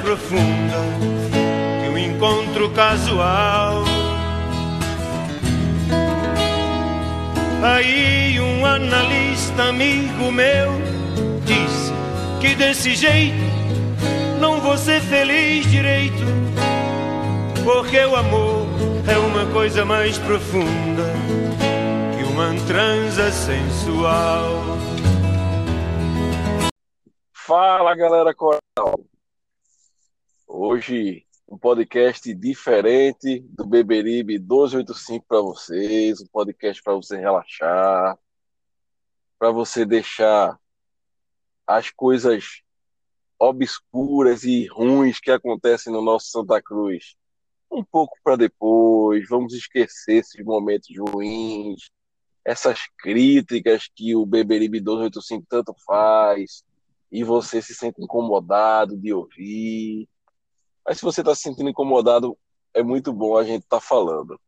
Profunda que um encontro casual. Aí um analista amigo meu disse que desse jeito não vou ser feliz direito, porque o amor é uma coisa mais profunda que uma transa sensual. Fala galera. Hoje um podcast diferente do Beberibe 1285 para vocês, um podcast para você relaxar, para você deixar as coisas obscuras e ruins que acontecem no nosso Santa Cruz um pouco para depois. Vamos esquecer esses momentos ruins, essas críticas que o Beberibe 1285 tanto faz e você se sente incomodado de ouvir. Mas se você está se sentindo incomodado, é muito bom a gente estar tá falando.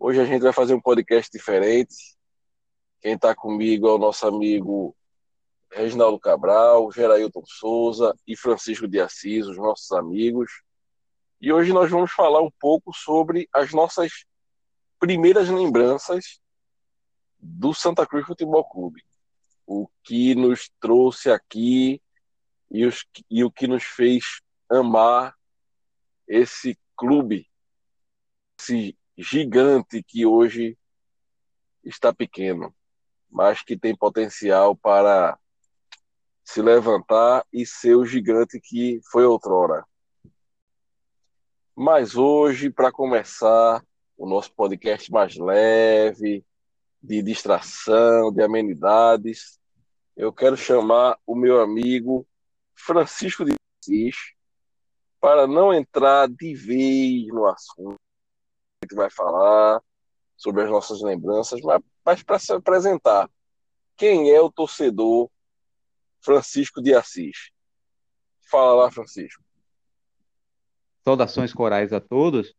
Hoje a gente vai fazer um podcast diferente. Quem está comigo é o nosso amigo Reginaldo Cabral, Gerailton Souza e Francisco de Assis, os nossos amigos. E hoje nós vamos falar um pouco sobre as nossas primeiras lembranças do Santa Cruz Futebol Clube o que nos trouxe aqui e, os, e o que nos fez amar esse clube, esse gigante que hoje está pequeno, mas que tem potencial para se levantar e ser o gigante que foi outrora. Mas hoje, para começar o nosso podcast mais leve, de distração, de amenidades, eu quero chamar o meu amigo Francisco de Assis para não entrar de vez no assunto a gente vai falar sobre as nossas lembranças, mas, mas para se apresentar. Quem é o torcedor Francisco de Assis? Fala lá, Francisco. Saudações corais a todos.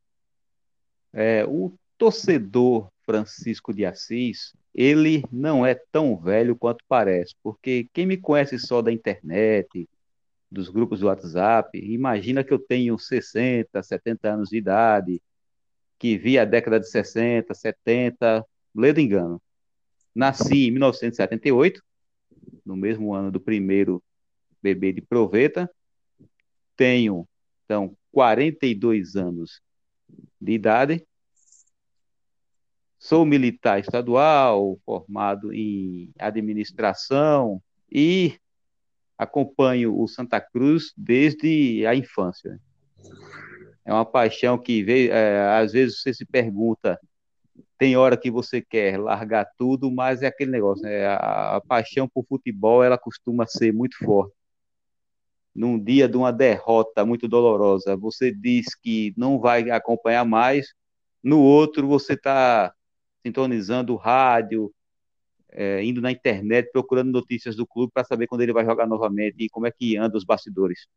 É, o torcedor Francisco de Assis ele não é tão velho quanto parece, porque quem me conhece só da internet, dos grupos do WhatsApp, imagina que eu tenho 60, 70 anos de idade, que vi a década de 60, 70, ledo engano. Nasci em 1978, no mesmo ano do primeiro bebê de proveta. Tenho, então, 42 anos de idade Sou militar estadual, formado em administração e acompanho o Santa Cruz desde a infância. É uma paixão que é, às vezes você se pergunta, tem hora que você quer largar tudo, mas é aquele negócio, né? a, a paixão por futebol ela costuma ser muito forte. Num dia de uma derrota muito dolorosa, você diz que não vai acompanhar mais, no outro você está sintonizando o rádio, é, indo na internet, procurando notícias do clube para saber quando ele vai jogar novamente e como é que anda os bastidores.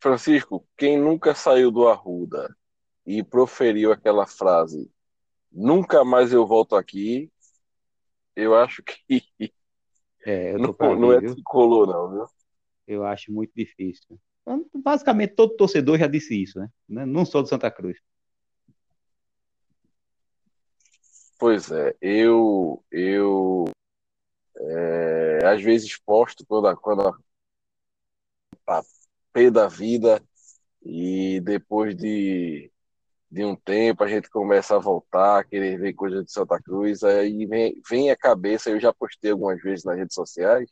Francisco, quem nunca saiu do Arruda e proferiu aquela frase, nunca mais eu volto aqui, eu acho que É, eu não, pra não é tricolor, não, viu? Eu acho muito difícil. Basicamente, todo torcedor já disse isso, né? Não não só do Santa Cruz. Pois é, eu, eu é, às vezes posto quando a, quando a, pé da vida e depois de, de um tempo a gente começa a voltar, a querer ver coisas de Santa Cruz, aí vem, vem a cabeça, eu já postei algumas vezes nas redes sociais,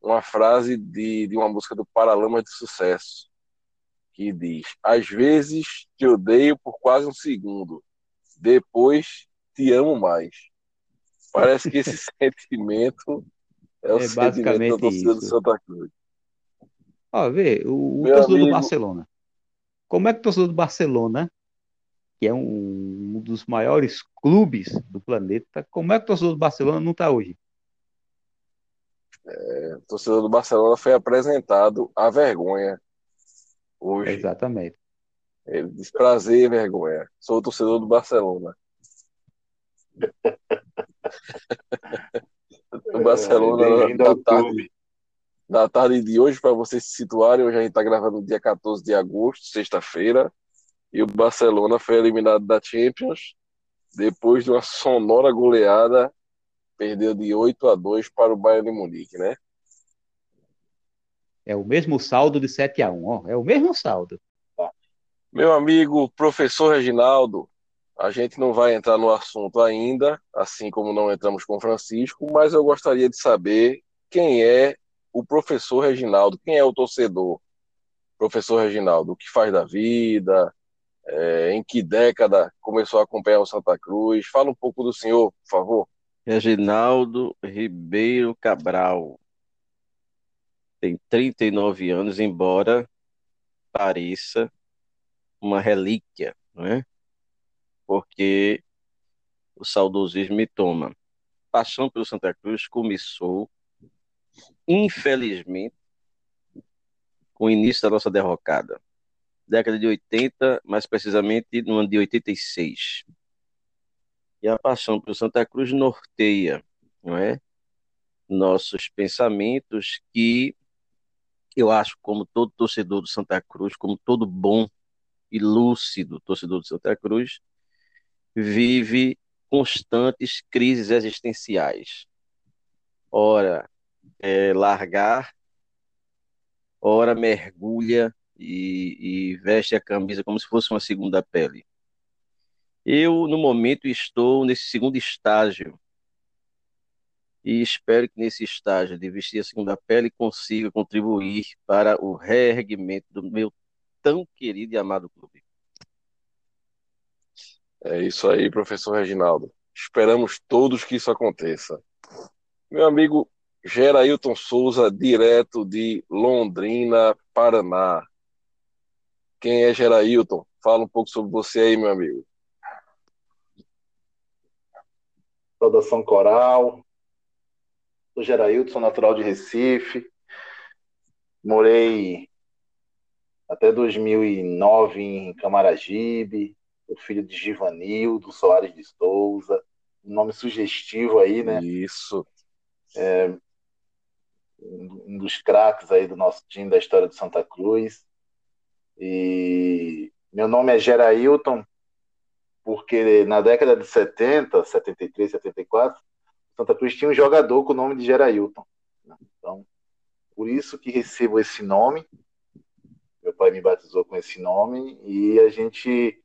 uma frase de, de uma música do Paralamas de Sucesso, que diz: Às vezes te odeio por quase um segundo, depois te amo mais. Parece que esse sentimento é o É sentimento da torcida do. Santa Cruz. Ó, vê, o, o torcedor do amigo. Barcelona. Como é que o torcedor do Barcelona, que é um, um dos maiores clubes do planeta, como é que o torcedor do Barcelona não está hoje? O torcedor do Barcelona foi apresentado à vergonha hoje. Exatamente. Ele diz prazer e vergonha. Sou o torcedor do Barcelona. O Barcelona É, Bem-vindo da tarde, da tarde de hoje, para vocês se situarem, hoje a gente está gravando no dia 14 de agosto, sexta-feira, e o Barcelona foi eliminado da Champions depois de uma sonora goleada, perdeu de 8 a 2 para o Bayern de Munique, né? É o mesmo saldo de 7 a 1, ó. É o mesmo saldo. Meu amigo professor Reginaldo, a gente não vai entrar no assunto ainda, assim como não entramos com Francisco, mas eu gostaria de saber quem é o professor Reginaldo, quem é o torcedor. Professor Reginaldo, o que faz da vida, é, em que década começou a acompanhar o Santa Cruz? Fala um pouco do senhor, por favor. Reginaldo Ribeiro Cabral. Tem 39 anos, embora pareça uma relíquia, não é? Porque o saudosismo me toma. Paixão pelo Santa Cruz começou, infelizmente, com o início da nossa derrocada. Década de 80, mais precisamente no ano de 86. E a paixão pelo Santa Cruz norteia, não é? Nossos pensamentos que eu acho, como todo torcedor do Santa Cruz, como todo bom e lúcido torcedor do Santa Cruz, vive constantes crises existenciais. Ora, é, largar, ora mergulha e, e veste a camisa como se fosse uma segunda pele. Eu, no momento, estou nesse segundo estágio e espero que nesse estágio de vestir a segunda pele consiga contribuir para o reerguimento do meu tão querido e amado clube. É isso aí, professor Reginaldo. Esperamos todos que isso aconteça. Meu amigo Gerailton Souza, direto de Londrina, Paraná. Quem é Gerailton? Fala um pouco sobre você aí, meu amigo. Saudação Coral. Sou Gerailton, sou natural de Recife. Morei até 2009 em Camaragibe. Sou filho de Givanildo Soares de Souza. Um nome sugestivo aí, né? Isso. Um dos craques aí do nosso time da história do Santa Cruz. E meu nome é Gerailton, porque na década de 70, 73, 74, Santa Cruz tinha um jogador com o nome de Gerailton. Então, por isso que recebo esse nome. Meu pai me batizou com esse nome e a gente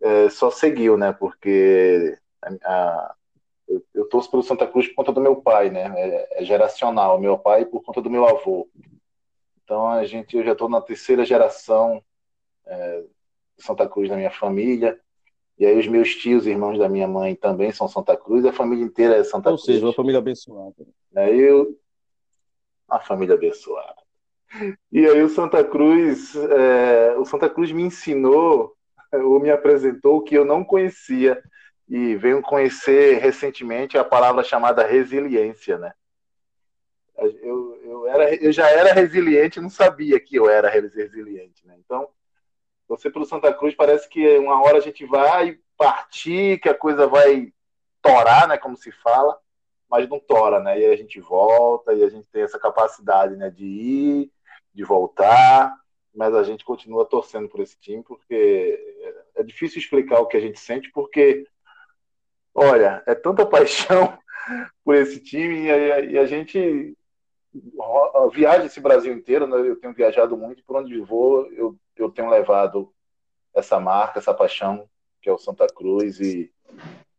é, só seguiu, né? Porque a, eu, eu torço pelo Santa Cruz por conta do meu pai, né? É, é geracional. Meu pai por conta do meu avô. Então a gente, eu já estou na terceira geração é, Santa Cruz na minha família. E aí os meus tios, irmãos da minha mãe também são Santa Cruz, a família inteira é Santa Ou Cruz. seja, uma família abençoada. Aí eu, a família abençoada. E aí o Santa Cruz, é, o Santa Cruz me ensinou ou me apresentou que eu não conhecia e venho conhecer recentemente a palavra chamada resiliência, né? Eu, eu eu, era, eu já era resiliente, não sabia que eu era resiliente, né? Então, você pelo Santa Cruz parece que uma hora a gente vai partir, que a coisa vai torar, né, como se fala, mas não tora, né? E a gente volta e a gente tem essa capacidade, né, de ir, de voltar, mas a gente continua torcendo por esse time porque é difícil explicar o que a gente sente porque olha, é tanta paixão por esse time e a, e a gente viaja esse Brasil inteiro, né? eu tenho viajado muito, por onde vou eu, eu tenho levado essa marca, essa paixão que é o Santa Cruz e,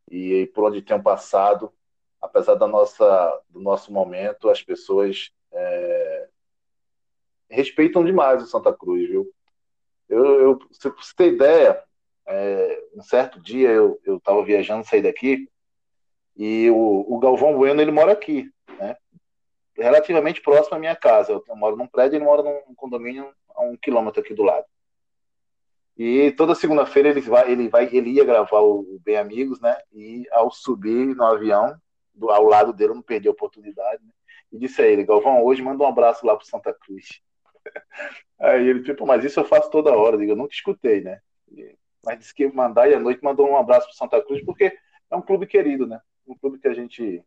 e por onde tenho passado, apesar da nossa, do nosso momento, as pessoas é, respeitam demais o Santa Cruz, viu? Eu, eu, se você ter ideia, é, um certo dia eu estava viajando, saí daqui, e o, o Galvão Bueno, ele mora aqui, né? Relativamente próximo à minha casa. Eu, eu moro num prédio, ele mora num condomínio a um quilômetro aqui do lado. E toda segunda-feira ele vai, ele vai, ele ia gravar o Bem Amigos, né? E ao subir no avião, do, ao lado dele, eu não perdi a oportunidade, né? E disse a ele, Galvão, hoje manda um abraço lá pro Santa Cruz. Aí ele, tipo, mas isso eu faço toda hora. Eu digo, nunca escutei, né? Mas disse que ia mandar e à noite mandou um abraço pro Santa Cruz, porque é um clube querido, né? Um clube que a gente,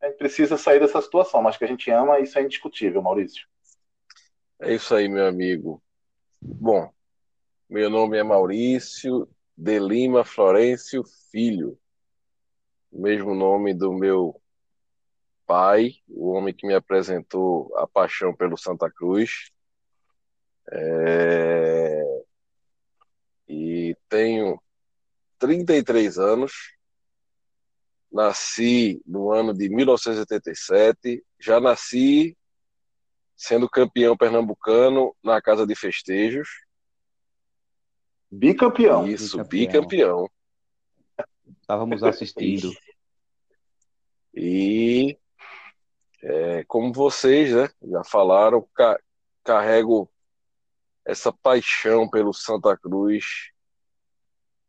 a gente precisa sair dessa situação, mas que a gente ama, isso é indiscutível, Maurício. É isso aí, meu amigo. Bom, meu nome é Maurício de Lima Florencio Filho, mesmo nome do meu pai, o homem que me apresentou a paixão pelo Santa Cruz. É... E tenho 33 anos, nasci no ano de 1987, já nasci sendo campeão pernambucano na Casa de Festejos Bicampeão. Isso, bicampeão. Estávamos assistindo. E é, como vocês né, já falaram, ca carrego essa paixão pelo Santa Cruz,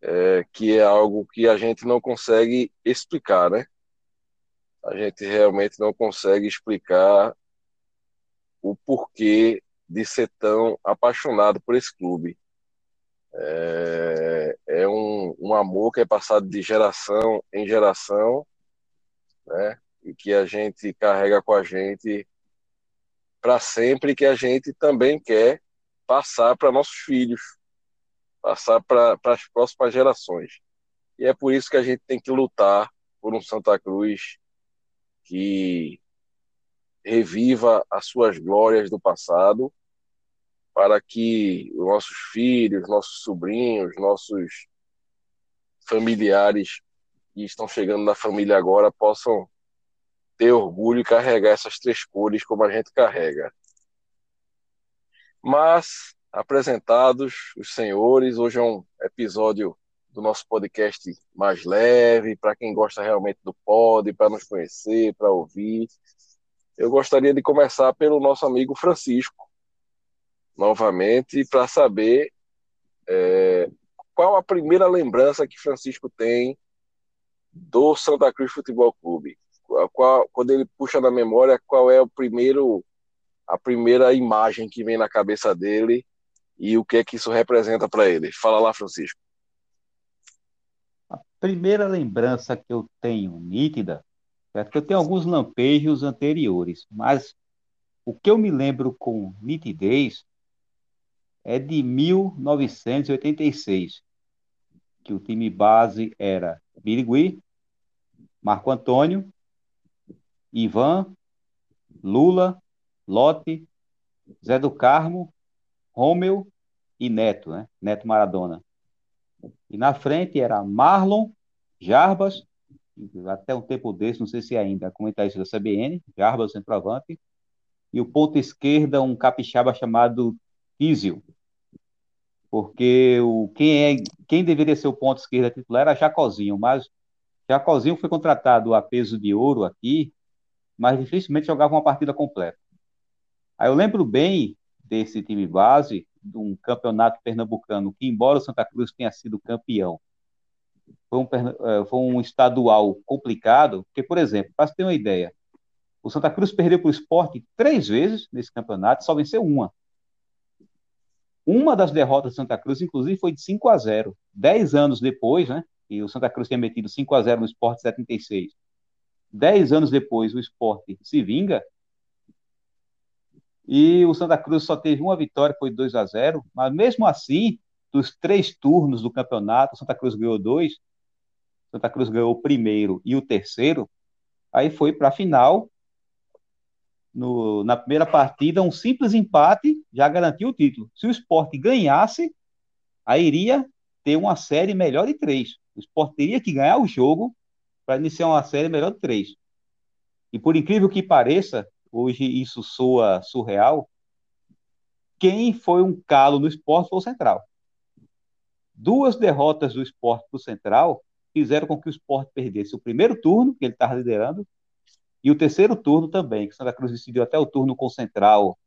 é, que é algo que a gente não consegue explicar, né? A gente realmente não consegue explicar o porquê de ser tão apaixonado por esse clube. É, é um, um amor que é passado de geração em geração, né? E que a gente carrega com a gente para sempre, que a gente também quer passar para nossos filhos, passar para as próximas gerações. E é por isso que a gente tem que lutar por um Santa Cruz que reviva as suas glórias do passado para que nossos filhos, nossos sobrinhos, nossos familiares que estão chegando na família agora possam ter orgulho e carregar essas três cores como a gente carrega. Mas, apresentados os senhores, hoje é um episódio do nosso podcast mais leve, para quem gosta realmente do pod, para nos conhecer, para ouvir. Eu gostaria de começar pelo nosso amigo Francisco, novamente para saber é, qual a primeira lembrança que Francisco tem do Santa Cruz Futebol Clube. Qual, quando ele puxa na memória, qual é o primeiro a primeira imagem que vem na cabeça dele e o que é que isso representa para ele? Fala lá, Francisco. A primeira lembrança que eu tenho nítida é que eu tenho alguns lampejos anteriores, mas o que eu me lembro com nitidez é de 1986, que o time base era Birigui, Marco Antônio, Ivan, Lula, Lote, Zé do Carmo, Rômeu e Neto, né? Neto Maradona. E na frente era Marlon, Jarbas, até um tempo desse, não sei se ainda, comentarista da CBN, Jarbas, centroavante, e o ponto esquerda, um capixaba chamado Tísio, porque o, quem, é, quem deveria ser o ponto esquerda titular era Jacozinho, mas Jacozinho foi contratado a peso de ouro aqui, mas dificilmente jogava uma partida completa. Aí eu lembro bem desse time base, de um campeonato pernambucano, que embora o Santa Cruz tenha sido campeão, foi um, eh, foi um estadual complicado, porque, por exemplo, para você ter uma ideia, O Santa Cruz perdeu para o esporte três vezes nesse campeonato, só venceu uma. Uma das derrotas do Santa Cruz, inclusive, foi de 5 a 0 Dez anos depois, né? E o Santa Cruz tinha metido 5 a 0 no esporte 76. Dez anos depois, o esporte se vinga. E o Santa Cruz só teve uma vitória, foi 2 a 0 Mas mesmo assim, dos três turnos do campeonato, Santa Cruz ganhou dois. Santa Cruz ganhou o primeiro e o terceiro. Aí foi para a final no, na primeira partida, um simples empate já garantiu o título. Se o esporte ganhasse, aí iria ter uma série melhor de três. O esporte teria que ganhar o jogo para iniciar uma série melhor de três. E por incrível que pareça, hoje isso soa surreal, quem foi um calo no esporte foi o Central. Duas derrotas do esporte para o Central fizeram com que o esporte perdesse o primeiro turno, que ele estava liderando, e o terceiro turno também, que Santa Cruz decidiu até o turno com o Central,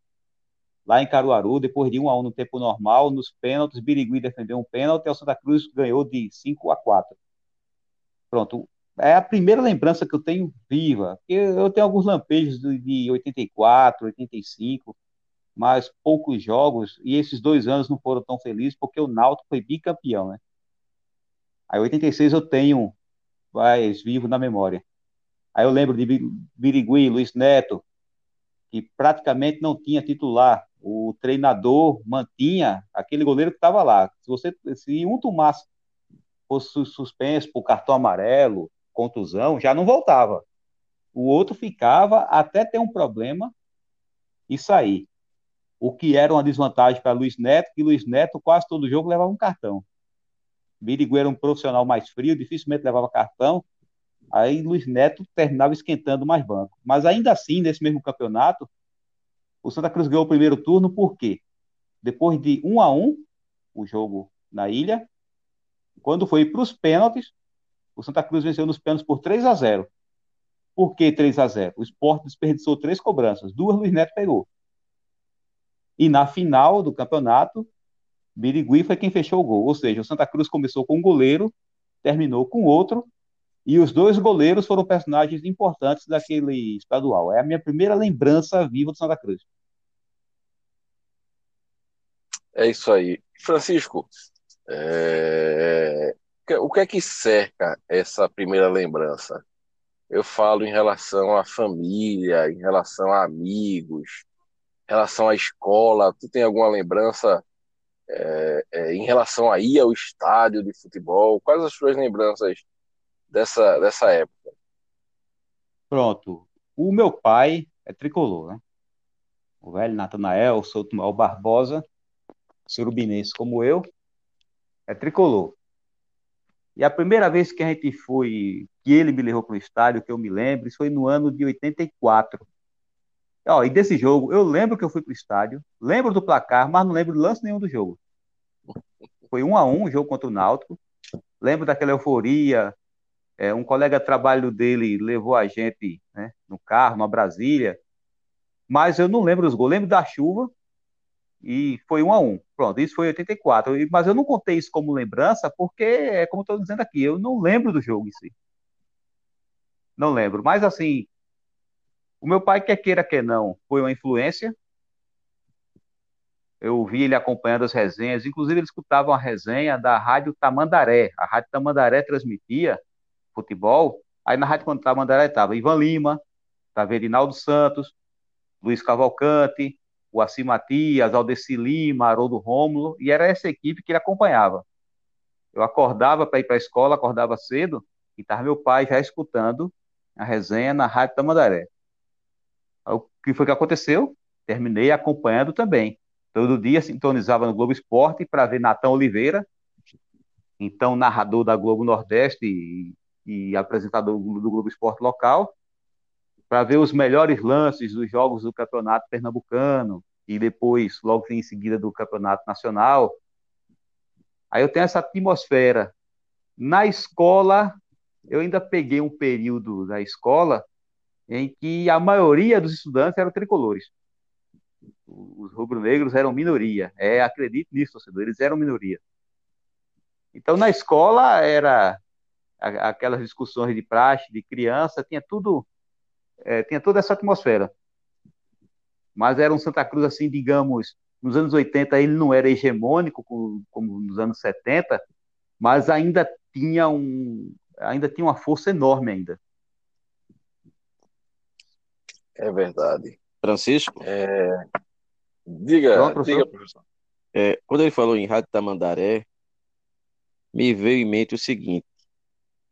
lá em Caruaru, depois de 1 a 1 no tempo normal, nos pênaltis, Birigui defendeu um pênalti, e o Santa Cruz ganhou de 5 a 4. Pronto, é a primeira lembrança que eu tenho viva. Eu tenho alguns lampejos de 84, 85, mas poucos jogos, e esses dois anos não foram tão felizes, porque o Náutico foi bicampeão, né? Aí 86 eu tenho mais vivo na memória. Aí eu lembro de Birigui, Luiz Neto, que praticamente não tinha titular. O treinador mantinha aquele goleiro que estava lá. Se você se um tomasse fosse suspenso por cartão amarelo, contusão, já não voltava. O outro ficava até ter um problema e sair. O que era uma desvantagem para Luiz Neto, que Luiz Neto quase todo jogo levava um cartão. Birigui era um profissional mais frio, dificilmente levava cartão, Aí Luiz Neto terminava esquentando mais banco. Mas ainda assim, nesse mesmo campeonato, o Santa Cruz ganhou o primeiro turno, por quê? Depois de um a um, o jogo na ilha, quando foi para os pênaltis, o Santa Cruz venceu nos pênaltis por 3 a 0 Por que 3 a 0 O esporte desperdiçou três cobranças, duas Luiz Neto pegou. E na final do campeonato, Birigui foi quem fechou o gol. Ou seja, o Santa Cruz começou com um goleiro, terminou com outro, e os dois goleiros foram personagens importantes daquele estadual. É a minha primeira lembrança viva do Santa Cruz. É isso aí. Francisco, é... o que é que cerca essa primeira lembrança? Eu falo em relação à família, em relação a amigos, em relação à escola. Tu tem alguma lembrança é, é, em relação a ir ao estádio de futebol? Quais as suas lembranças dessa, dessa época? Pronto. O meu pai é tricolor, né? O velho Natanael, Souto Barbosa, surubinense como eu, é tricolor. E a primeira vez que a gente foi, que ele me levou para o estádio, que eu me lembro, foi no ano de 84. Ó, e desse jogo, eu lembro que eu fui para o estádio, lembro do placar, mas não lembro do lance nenhum do jogo. Foi um a um o jogo contra o Náutico. Lembro daquela euforia, é, um colega de trabalho dele levou a gente né, no carro, na Brasília, mas eu não lembro os gols, lembro da chuva e foi um a um. Pronto, isso foi 84. Mas eu não contei isso como lembrança, porque, é como estou dizendo aqui, eu não lembro do jogo em si. Não lembro. Mas assim, o meu pai, quer queira, quer não, foi uma influência. Eu vi ele acompanhando as resenhas, inclusive ele escutava uma resenha da Rádio Tamandaré. A Rádio Tamandaré transmitia futebol, aí na Rádio Tamandaré estava Ivan Lima, estava Erinaldo Santos, Luiz Cavalcante, o Assi Matias, Aldeci Lima, Haroldo Rômulo, e era essa equipe que ele acompanhava. Eu acordava para ir para a escola, acordava cedo, e estava meu pai já escutando a resenha na Rádio Tamandaré. O que foi que aconteceu? Terminei acompanhando também. Todo dia sintonizava no Globo Esporte para ver Natão Oliveira, então narrador da Globo Nordeste e e apresentador do Globo Esporte local, para ver os melhores lances dos jogos do Campeonato Pernambucano e depois, logo em seguida, do Campeonato Nacional. Aí eu tenho essa atmosfera. Na escola, eu ainda peguei um período da escola em que a maioria dos estudantes eram tricolores. Os rubro-negros eram minoria. É, acredite nisso, torcedor, eles eram minoria. Então, na escola, era aquelas discussões de praxe, de criança, tinha tudo é, tinha toda essa atmosfera. Mas era um Santa Cruz, assim, digamos, nos anos 80 ele não era hegemônico como, como nos anos 70, mas ainda tinha um ainda tinha uma força enorme ainda. É verdade. Francisco? É... Diga, Pronto, professor. diga, professor. É, quando ele falou em Rádio Tamandaré, me veio em mente o seguinte: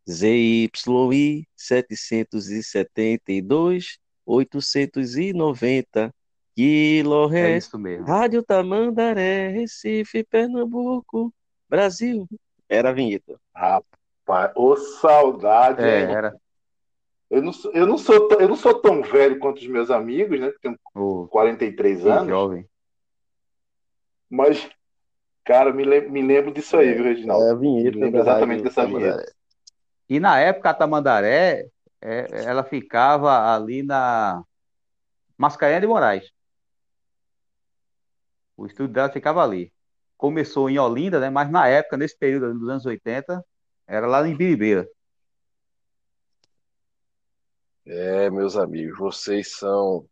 ZYI 772 890 É kHz isso mesmo. Rádio Tamandaré, Recife, Pernambuco, Brasil. Era a vinheta. Rapaz, ô saudade, É, hein? era Eu não, sou, eu, não sou, tão- eu não sou tão velho quanto os meus amigos, né? Que tem o 43 que anos. jovem. Mas, cara, me, lem- me lembro disso aí, viu, Reginaldo? É a vinheta Me lembro exatamente dessa vinheta. E na época a Tamandaré, é, ela ficava ali na Mascarenhas de Moraes. O estúdio dela ficava ali. Começou em Olinda, né? Mas na época, nesse período dos anos 80, era lá em Biribeira. É, meus amigos, vocês são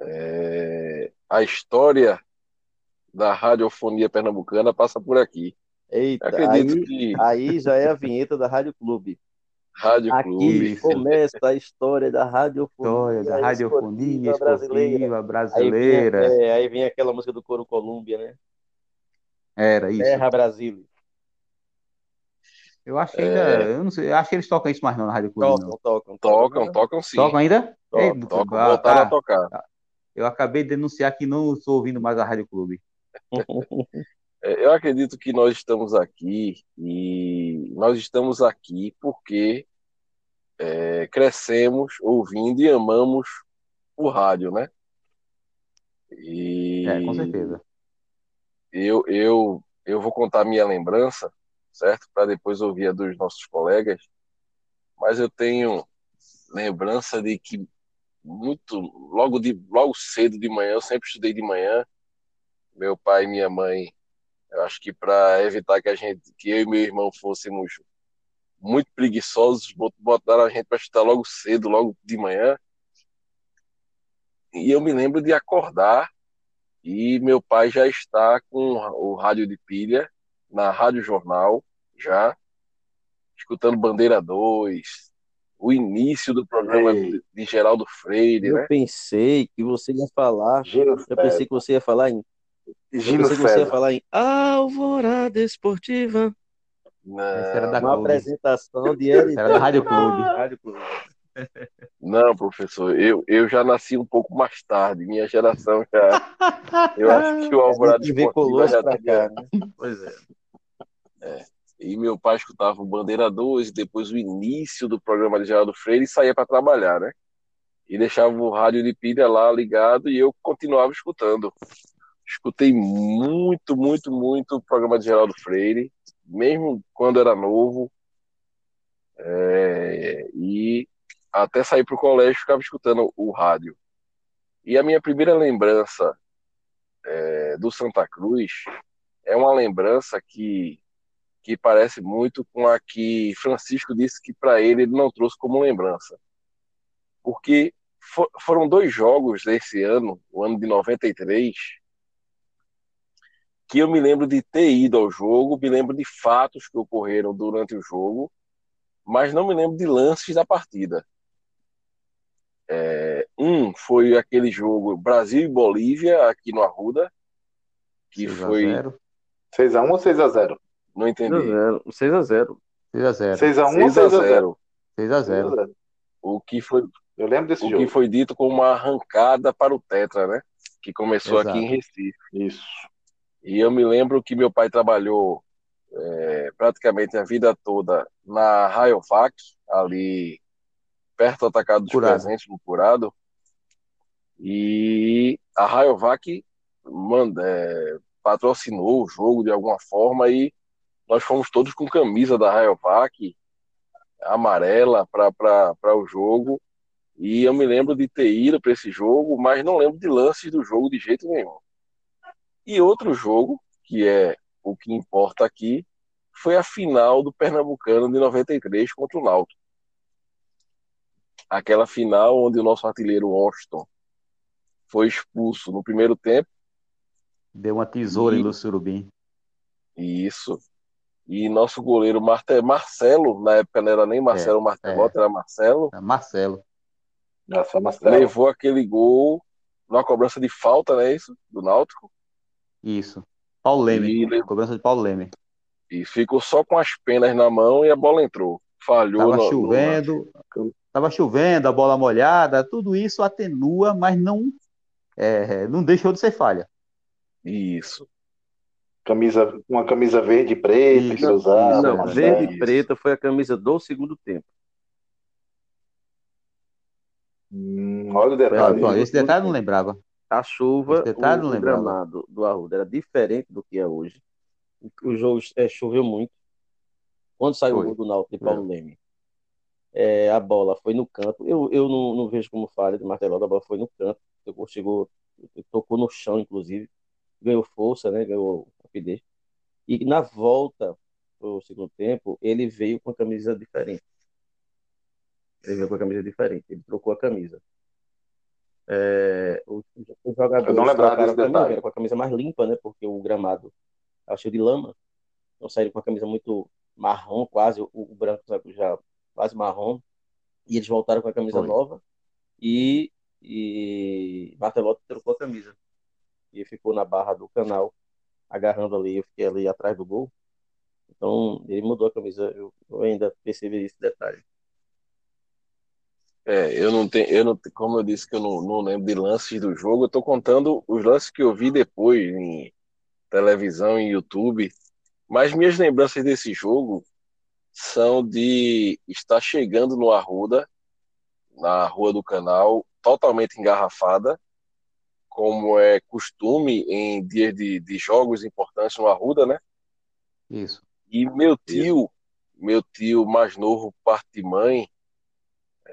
é, a história da radiofonia pernambucana passa por aqui. Eita, Acredito aí, que aí já é a vinheta da Rádio Clube. Rádio Aqui Clube, começa a história da radiofonia, História da radiofonia esportiva brasileira. esportiva Aí vinha, brasileira. é, aí vinha aquela música do Coro Colômbia, né? Era isso. Terra Brasil. Eu acho que ainda. Eu não sei, eu acho que eles tocam isso mais não na Rádio Clube, não. Tocam, tocam, tocam, tocam sim, Tocam ainda? Tocam, Ei, tocam, ah, voltaram a tá. tocar. Eu acabei de denunciar que não estou ouvindo mais a Rádio Clube. É, Eu acredito que nós estamos aqui e nós estamos aqui porque é, crescemos ouvindo e amamos o rádio, né? E É, com certeza. eu, eu, eu vou contar a minha lembrança, certo? Para depois ouvir a dos nossos colegas. Mas eu tenho lembrança de que muito logo de logo cedo de manhã, eu sempre estudei de manhã. Meu pai e minha mãe, eu acho que para evitar que a gente, que eu e meu irmão fôssemos muito preguiçosos, bot- botaram a gente para estudar logo cedo, logo de manhã. E eu me lembro de acordar e meu pai já está com o rádio de pilha na Rádio Jornal, já, escutando Bandeira 2, o início do programa Ei. de, Geraldo Freire, Eu né? pensei que você ia falar. Eu pensei que você ia falar em. Eu Gino que você ia César. falar em Alvorada Esportiva. Essa era da Não, Uma Clube. apresentação de Eric. Era da Rádio Clube. Rádio Clube. não, professor, eu, eu já nasci um pouco mais tarde, minha geração já. Eu acho que o Alvorada Esportiva já pra cá, né? Pois é. E meu pai escutava o Bandeira 2 e depois o início do programa de Geraldo Freire e saía para trabalhar, né? E deixava o rádio de pilha lá ligado e eu continuava escutando. Escutei muito, muito, muito o programa de Geraldo Freire, mesmo quando era novo. É, e até sair para o colégio ficava escutando o rádio. E a minha primeira lembrança é, do Santa Cruz é uma lembrança que que parece muito com a que Francisco disse que para ele ele não trouxe como lembrança. Porque fo- foram dois jogos desse ano, o ano de 93, que eu me lembro de ter ido ao jogo, me lembro de fatos que ocorreram durante o jogo, mas não me lembro de lances da partida. É, um foi aquele jogo Brasil e Bolívia, aqui no Arruda, que 6 a foi. 0. 6x1 ou 6x0? Não entendi. 6x0. 6 a 0. 6x1 ou 6 a 6x0? 0 6 a 0. O que foi Eu lembro desse o jogo. que foi dito como uma arrancada para o Tetra, né? Que começou Exato. aqui em Recife. Isso. E eu me lembro que meu pai trabalhou é, praticamente a vida toda na Rayovac, ali perto do Atacado dos Curado. Presentes, no Curado. E a Rayovac manda, é, patrocinou o jogo de alguma forma e nós fomos todos com camisa da Rayovac amarela para o jogo. E eu me lembro de ter ido para esse jogo, mas não lembro de lances do jogo de jeito nenhum. E outro jogo, que é o que importa aqui, foi a final do Pernambucano de 93 contra o Náutico. aquela final onde o nosso artilheiro Washington foi expulso no primeiro tempo. Deu uma tesoura E- em Lúcio Surubim. Isso. E nosso goleiro Marte- Marcelo, na época não era nem Marcelo Martelotti, era Marcelo, Marcelo. Nossa, Marcelo. levou aquele gol numa cobrança de falta, não é isso? Do Náutico. Isso. Paulo Leme. E le- Cobrança de Paulo Leme. E ficou só com as penas na mão e a bola entrou. Falhou Tava no- no- chovendo, tava chovendo, a bola molhada, tudo isso atenua, mas não, é, não deixou de ser falha. Isso. Camisa, uma camisa verde e preta Isso, que usava. Não, né? verde e preta foi a camisa do segundo tempo. Hum, olha o detalhe. esse detalhe eu não lembrava. A chuva, detalhe o, o gramado do Arruda era diferente do que é hoje. O jogo é, choveu muito. Quando saiu o Foi. gol do Náutico de Paulo Leme, é, a bola foi no canto. Eu, eu não, não vejo como falha de Martelotto, a bola foi no canto. Chegou, tocou no chão, inclusive. Ganhou força, né? Ganhou rapidez. E na volta pro segundo tempo, ele veio com a camisa diferente. Ele veio com a camisa diferente. Ele trocou a camisa. É, os, os jogadores Eu não detalhe. vieram com a camisa mais limpa, né? Porque o gramado estava cheio de lama. Então saíram com a camisa muito marrom, quase, o, o branco sabe, já quase marrom. E eles voltaram com a camisa Foi. nova. E, e Martelotti trocou a camisa. E ficou na barra do canal, agarrando ali. Eu fiquei ali atrás do gol. Então ele mudou a camisa. Eu, eu ainda percebi esse detalhe. É, eu não tenho, eu não, como eu disse que eu não, não lembro de lances do jogo, eu tô contando os lances que eu vi depois em televisão e YouTube. Mas minhas lembranças desse jogo são de estar chegando no Arruda, na Rua do Canal, totalmente engarrafada, como é costume em dias de, de jogos importantes no Arruda, né? Isso. E meu tio, meu tio mais novo, parte de mãe,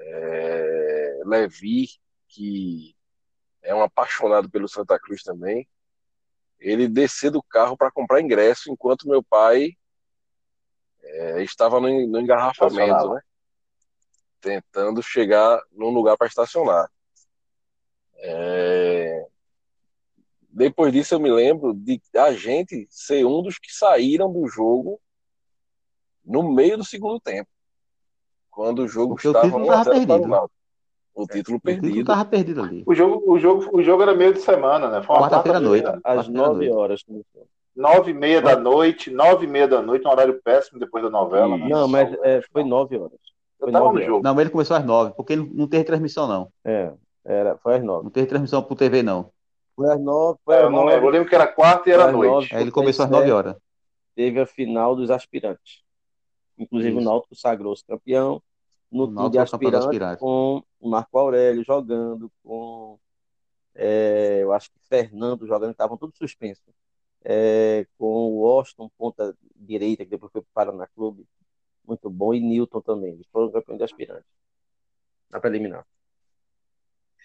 é, Levi, que é um apaixonado pelo Santa Cruz também, ele desceu do carro para comprar ingresso, enquanto meu pai é, estava no, no engarrafamento, né? Tentando chegar num lugar para estacionar. É, Depois disso, eu me lembro de a gente ser um dos que saíram do jogo no meio do segundo tempo, quando o jogo Porque o estava título 1 a estava 0 para o perdido. Náutico. O título O título perdido. tava perdido ali. O jogo, o, jogo, o jogo era meio de semana, né? Foi uma Quarta-feira à noite. Às nove horas. começou. Nove e meia da noite, nove e meia da noite, um horário péssimo depois da novela. né? Não, mas é, foi nove horas. Eu Foi tava nove no jogo. Não, mas ele começou às nove, porque ele não teve transmissão, não. É, era, foi às nove. Não teve transmissão por TV, não. Foi às nove, foi É, às eu não nove. lembro. Eu lembro que era quarta e era noite. nove. Aí ele começou às isso é- nove horas. Teve a final dos aspirantes. Inclusive o Isso. Náutico sagrou-se campeão no O time de é o aspirantes. com o Marco Aurélio jogando, com é, eu acho que Fernando jogando, estavam todos suspensos. É, com o Washington, ponta direita, que depois foi para o Paraná Clube, muito bom, e Newton também. Eles foram campeões de aspirantes. Na preliminar.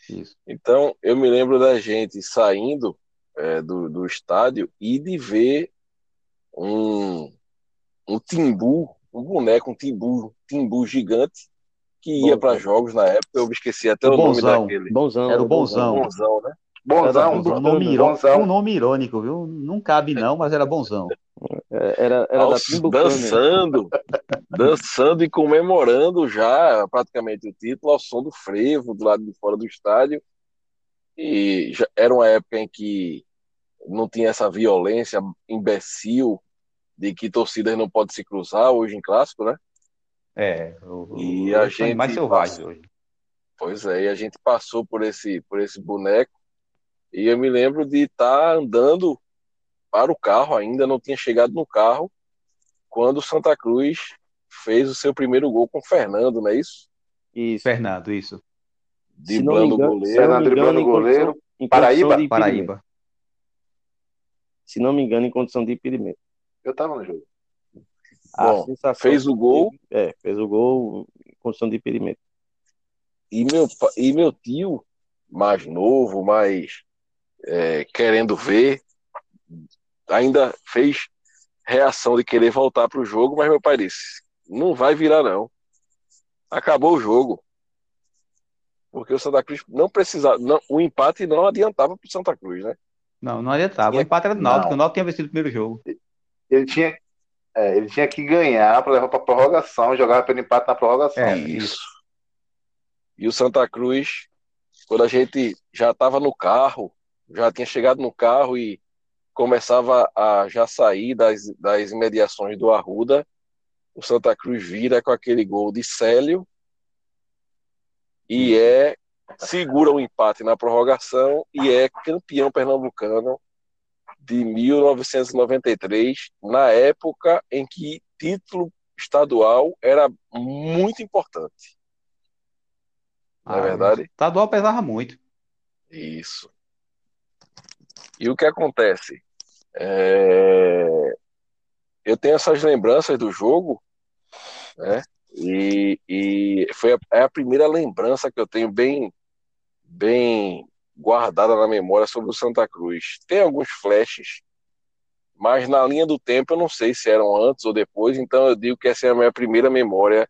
Isso. Então, eu me lembro da gente saindo é, do, do estádio e de ver um, um timbu, um boneco, um timbu, timbu gigante que ia Bonzão. para jogos na época. Eu me esqueci até o, O nome Bonzão. daquele. Bonzão. Era o Bonzão. Bonzão, né? Bonzão, Um nome, irô- bonzão. um nome irônico, viu? Não cabe não, mas era bonzão. É, Era, era da Aos- Timbucânia. dançando, dançando e comemorando já praticamente o título ao som do frevo do lado de fora do estádio. E já era uma época em que não tinha essa violência imbecil de que torcidas não podem se cruzar hoje em clássico, né? É, o, E a os gente animais selvagens passa- hoje. Pois é, e a gente passou por esse por esse boneco e eu me lembro de estar andando para o carro, ainda não tinha chegado no carro, quando o Santa Cruz fez o seu primeiro gol com o Fernando, não é isso? Isso. Fernando, isso. Driblando o goleiro. Fernando driblando o em condição- goleiro. em Paraíba? Paraíba. Se não me engano, em condição de impedimento. Eu tava no jogo. A Bom, sensação fez o gol. É, fez o gol em condição de impedimento. E meu, e meu tio, mais novo, mais é, querendo ver, ainda fez reação de querer voltar para o jogo, mas meu pai disse: não vai virar, não. Acabou o jogo. porque o Santa Cruz não precisava, não, o empate não adiantava para o Santa Cruz, né? Não, não adiantava. O empate era do Náutico, o Náutico tinha vencido o primeiro jogo. Ele tinha, é, ele tinha que ganhar para levar para prorrogação e jogava pelo empate na prorrogação. É, Isso. E o Santa Cruz, quando a gente já estava no carro, já tinha chegado no carro e começava a já sair das, das imediações do Arruda, o Santa Cruz vira com aquele gol de Célio e é segura o empate na prorrogação e é campeão pernambucano de 1993, na época em que título estadual era muito importante. Não é Ah, verdade? O estadual pesava muito. Isso. E o que acontece? É, Eu tenho essas lembranças do jogo, né? E, e foi a, é a primeira lembrança que eu tenho bem, bem guardada na memória sobre o Santa Cruz. Tem alguns flashes, mas na linha do tempo eu não sei se eram antes ou depois, então eu digo que essa é a minha primeira memória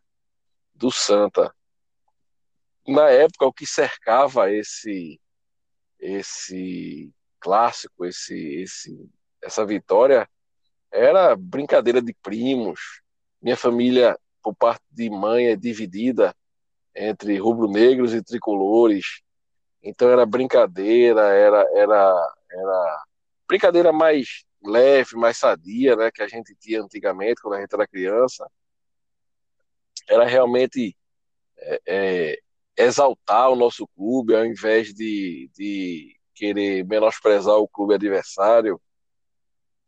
do Santa. Na época, o que cercava esse esse clássico, esse, esse, essa vitória, era brincadeira de primos. Minha família, por parte de mãe, é dividida entre rubro-negros e tricolores. Então era brincadeira, era, era, era brincadeira mais leve, mais sadia, né, que a gente tinha antigamente, quando a gente era criança. Era realmente é, é, exaltar o nosso clube ao invés de, de querer menosprezar o clube adversário.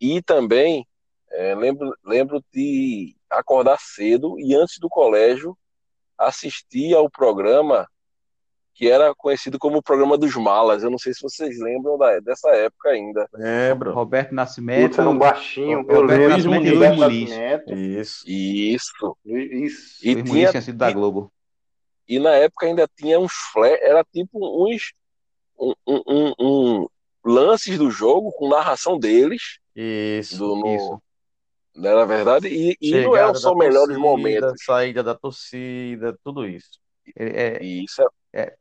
E também é, lembro, lembro de acordar cedo e antes do colégio assistir ao programa que era conhecido como o programa dos malas. Eu não sei se vocês lembram da, dessa época ainda. Lembro. Roberto Nascimento. Putz, era um baixinho. Roberto Eu lembro Nascimento e Luiz Muniz. Isso. Isso. Isso. E Luiz tinha, tinha sido da Globo. e na época ainda tinha uns flash, era tipo uns um, um, um, um lances do jogo com narração deles, Isso. do, no, Isso. não era verdade? E, e não Chegada eram só da melhores torcida, momentos. Saída da torcida, tudo isso. É- E isso é,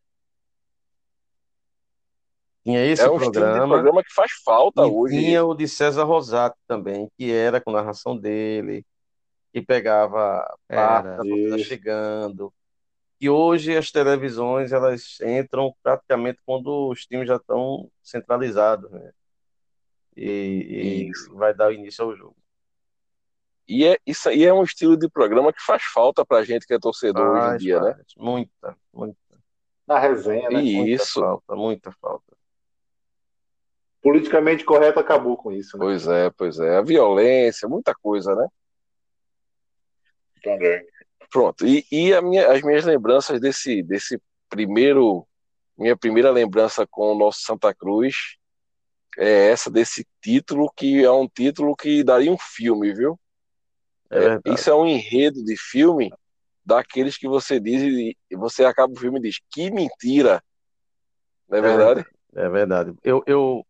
Tinha esse é um estilo de programa. programa que faz falta E hoje. tinha o de César Rosato também, que era com narração dele, que pegava parte Era. da torcida Isso. chegando. E hoje as televisões elas entram praticamente quando os times já estão centralizados, né? E, e Isso. vai dar início ao jogo. E é, isso aí é um estilo de programa que faz falta pra gente que é torcedor hoje em Faz, dia, né? faz. Muita, muita, Na resenha, né? E muita isso, falta, muita falta. Politicamente correto acabou com isso, né? pois é, pois é. A violência, muita coisa, né? Também. Pronto. E, e a minha, as minhas lembranças desse, desse primeiro, minha primeira lembrança com o nosso Santa Cruz é essa desse título, que é um título que daria um filme, viu? É É, isso é um enredo de filme daqueles que você diz e você acaba o filme e diz, que mentira! Não é É verdade? É verdade. Eu, eu,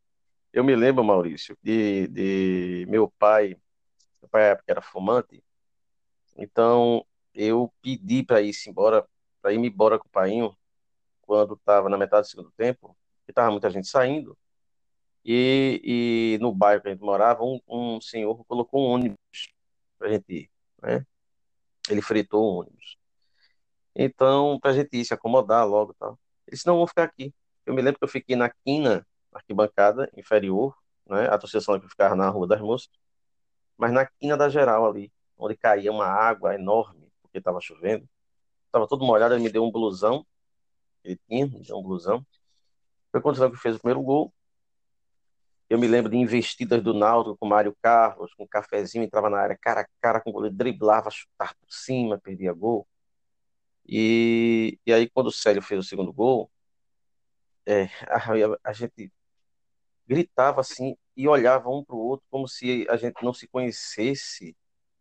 eu me lembro, Maurício, de, de meu pai, meu pai era fumante, então eu pedi para ir embora, para ir me embora com o painho, quando estava na metade do segundo tempo, que estava muita gente saindo, e, e no bairro que a gente morava, um, um senhor colocou um ônibus para a gente ir, né? Ele fretou o ônibus. Então, para a gente ir se acomodar logo tal. Ele disse, não, vou ficar aqui. Eu me lembro que eu fiquei na quina, arquibancada inferior, né? A torcida Cruz ficava na Rua das Moças, mas na quina da geral ali, onde caía uma água enorme, porque estava chovendo. Estava todo molhado, ele me deu um blusão. Ele tinha, me deu um blusão. Foi quando o Cruz fez o primeiro gol. Eu me lembro de investidas do Náutico com Mário Carlos, com um cafezinho, entrava na área cara a cara com o goleiro, driblava, chutava por cima, perdia gol. E, e aí, quando o Célio fez o segundo gol, é, a, a gente gritava assim e olhava um para o outro como se a gente não se conhecesse,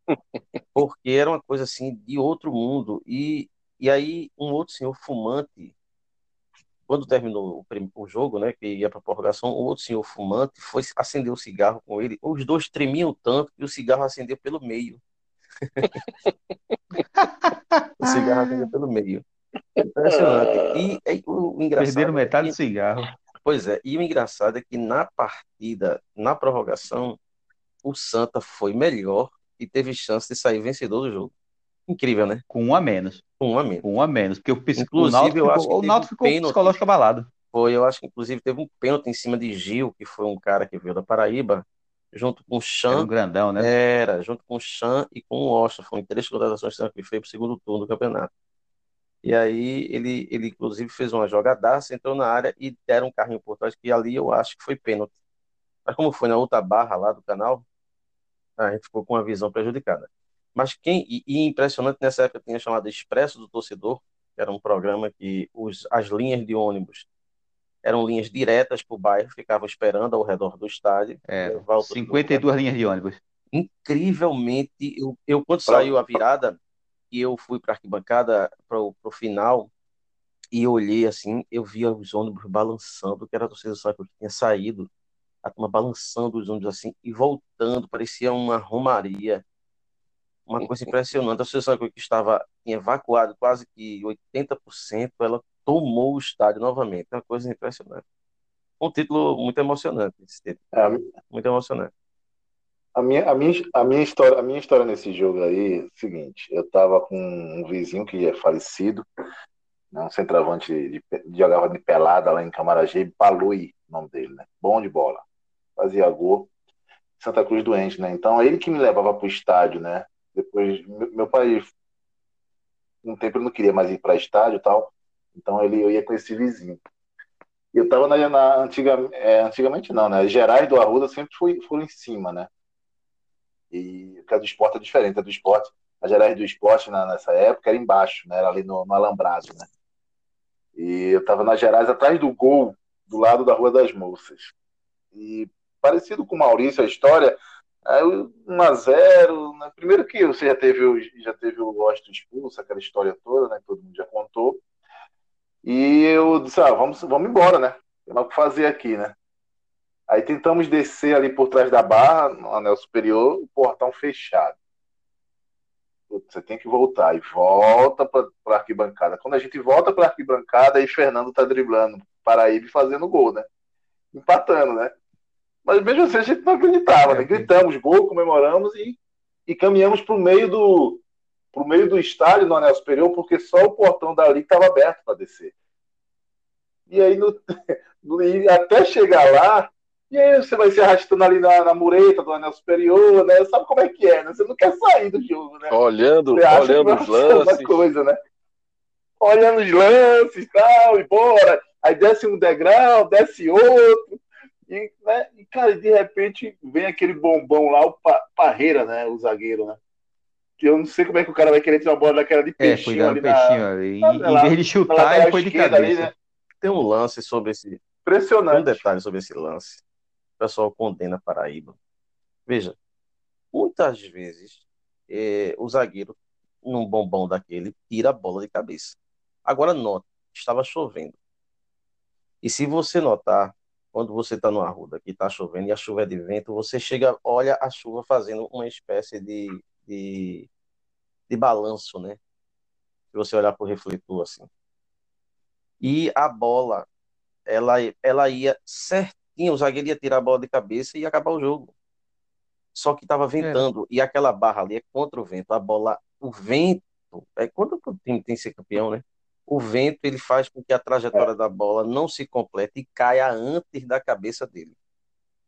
porque era uma coisa assim de outro mundo. E, e aí, um outro senhor fumante, quando terminou o, o jogo, né, que ia para a prorrogação, o outro senhor fumante foi acender o cigarro com ele. Os dois tremiam tanto que o cigarro acendeu pelo meio. O cigarro acendeu pelo meio. Impressionante. E, e o engraçado. Perderam metade é do que- cigarro. Pois é, e o engraçado é que na partida, na prorrogação, o Santa foi melhor e teve chance de sair vencedor do jogo. Incrível, né? Com um a menos. Com um a menos. Com um a menos. Porque o, Inclusive, o Náutico eu ficou, acho que o Náutico um ficou pênalti. psicológico abalado. Foi, eu acho que inclusive teve um pênalti em cima de Gil, que foi um cara que veio da Paraíba, junto com o Era Chan. um grandão, né? Era, junto com o Chan e com o Austin. Foram três contratações que fez para o segundo turno do campeonato. E aí ele, ele inclusive fez uma jogadaça, entrou na área e deram um carrinho por trás, que ali eu acho que foi pênalti. Mas como foi na outra barra lá do canal, a gente ficou com uma visão prejudicada. Mas quem, e, e impressionante, nessa época tinha chamado Expresso do Torcedor, que era um programa que os, as linhas de ônibus eram linhas diretas para o bairro, ficavam esperando ao redor do estádio. É, levar o torcedor 52 linhas de ônibus. incrivelmente, eu, eu quando saiu a virada e eu fui para a arquibancada para o final e eu olhei assim, eu via os ônibus balançando, que era a torcida do que tinha saído, a turma balançando os ônibus assim e voltando, parecia uma romaria, uma coisa impressionante. A torcida do que estava tinha evacuado quase que 80%, ela tomou o estádio novamente, uma coisa impressionante. Um título muito emocionante, esse título, É, muito emocionante. A minha, a, minha, a, minha história, a minha história nesse jogo aí é o seguinte: eu tava com um vizinho que é falecido, né, um centroavante de, de, jogava de pelada lá em Camaragibe, Palui, o nome dele, né? Bom de bola. Fazia gol. Santa Cruz doente, né? Então, ele que me levava pro estádio, né? Depois, meu, meu pai, um tempo ele não queria mais ir para estádio e tal, então ele, eu ia com esse vizinho. Eu tava na, na antiga, é, antigamente não, né? Gerais do Arruda sempre fui, foram em cima, né? E porque a do esporte é diferente, a do esporte, a Gerais do esporte na, nessa época era embaixo, né? Era ali no, no Alambrado, né? E eu tava na Gerais atrás do gol, do lado da Rua das Moças. E parecido com o Maurício, a história, aí 1 a 0 né? Primeiro que você já teve, o- já teve o Austin expulso, aquela história toda, né? que Todo mundo já contou. E eu disse, ah, vamos, vamos embora, né? Tem mais o que fazer aqui, né? Aí tentamos descer ali por trás da barra, no anel superior, o portão fechado. Putz, Você tem que voltar. E volta para a arquibancada. Quando a gente volta para a arquibancada, aí Fernando tá driblando Paraíba e fazendo gol, né? Empatando, né? Mas mesmo assim a gente não acreditava, né? Gritamos gol, comemoramos e, e caminhamos para o meio do pro meio do estádio no anel superior, porque só o portão dali estava aberto para descer. E aí no, no- até chegar lá, e aí você vai se arrastando ali na, na mureta do anel superior, né? Sabe como é que é, né? Você não quer sair do jogo, né? Olhando, olhando os lances. coisa, né? Olhando os lances e tal, e bora. Aí desce um degrau, desce outro. E, né? e, cara, de repente vem aquele bombão lá, o Pa- Parreira, né? O zagueiro, né? Que eu não sei como é que o cara vai querer tirar uma bola daquela de É, foi peixinho um ali peixinho na, ali. na- Em, lá- em vez de na chutar, ele foi de esquerda ali, cabeça. né? Tem um lance sobre esse, um Impressionante. detalhe sobre esse lance. Pessoal condena a Paraíba. Veja, muitas vezes eh, o zagueiro, num bombom daquele, tira a bola de cabeça. Agora nota, estava chovendo. E se você notar, quando você está no arruda que está chovendo e a chuva é de vento, você chega, olha a chuva fazendo uma espécie de, de, de balanço, né? Se você olhar para o refletor assim. E a bola, ela, ela ia certinho, o zagueiro ia tirar a bola de cabeça e ia acabar o jogo. Só que estava ventando, e aquela barra ali é contra o vento. A bola, o vento, é quando o time tem que ser campeão, né? O vento ele faz com que a trajetória da bola não se complete e caia antes da cabeça dele.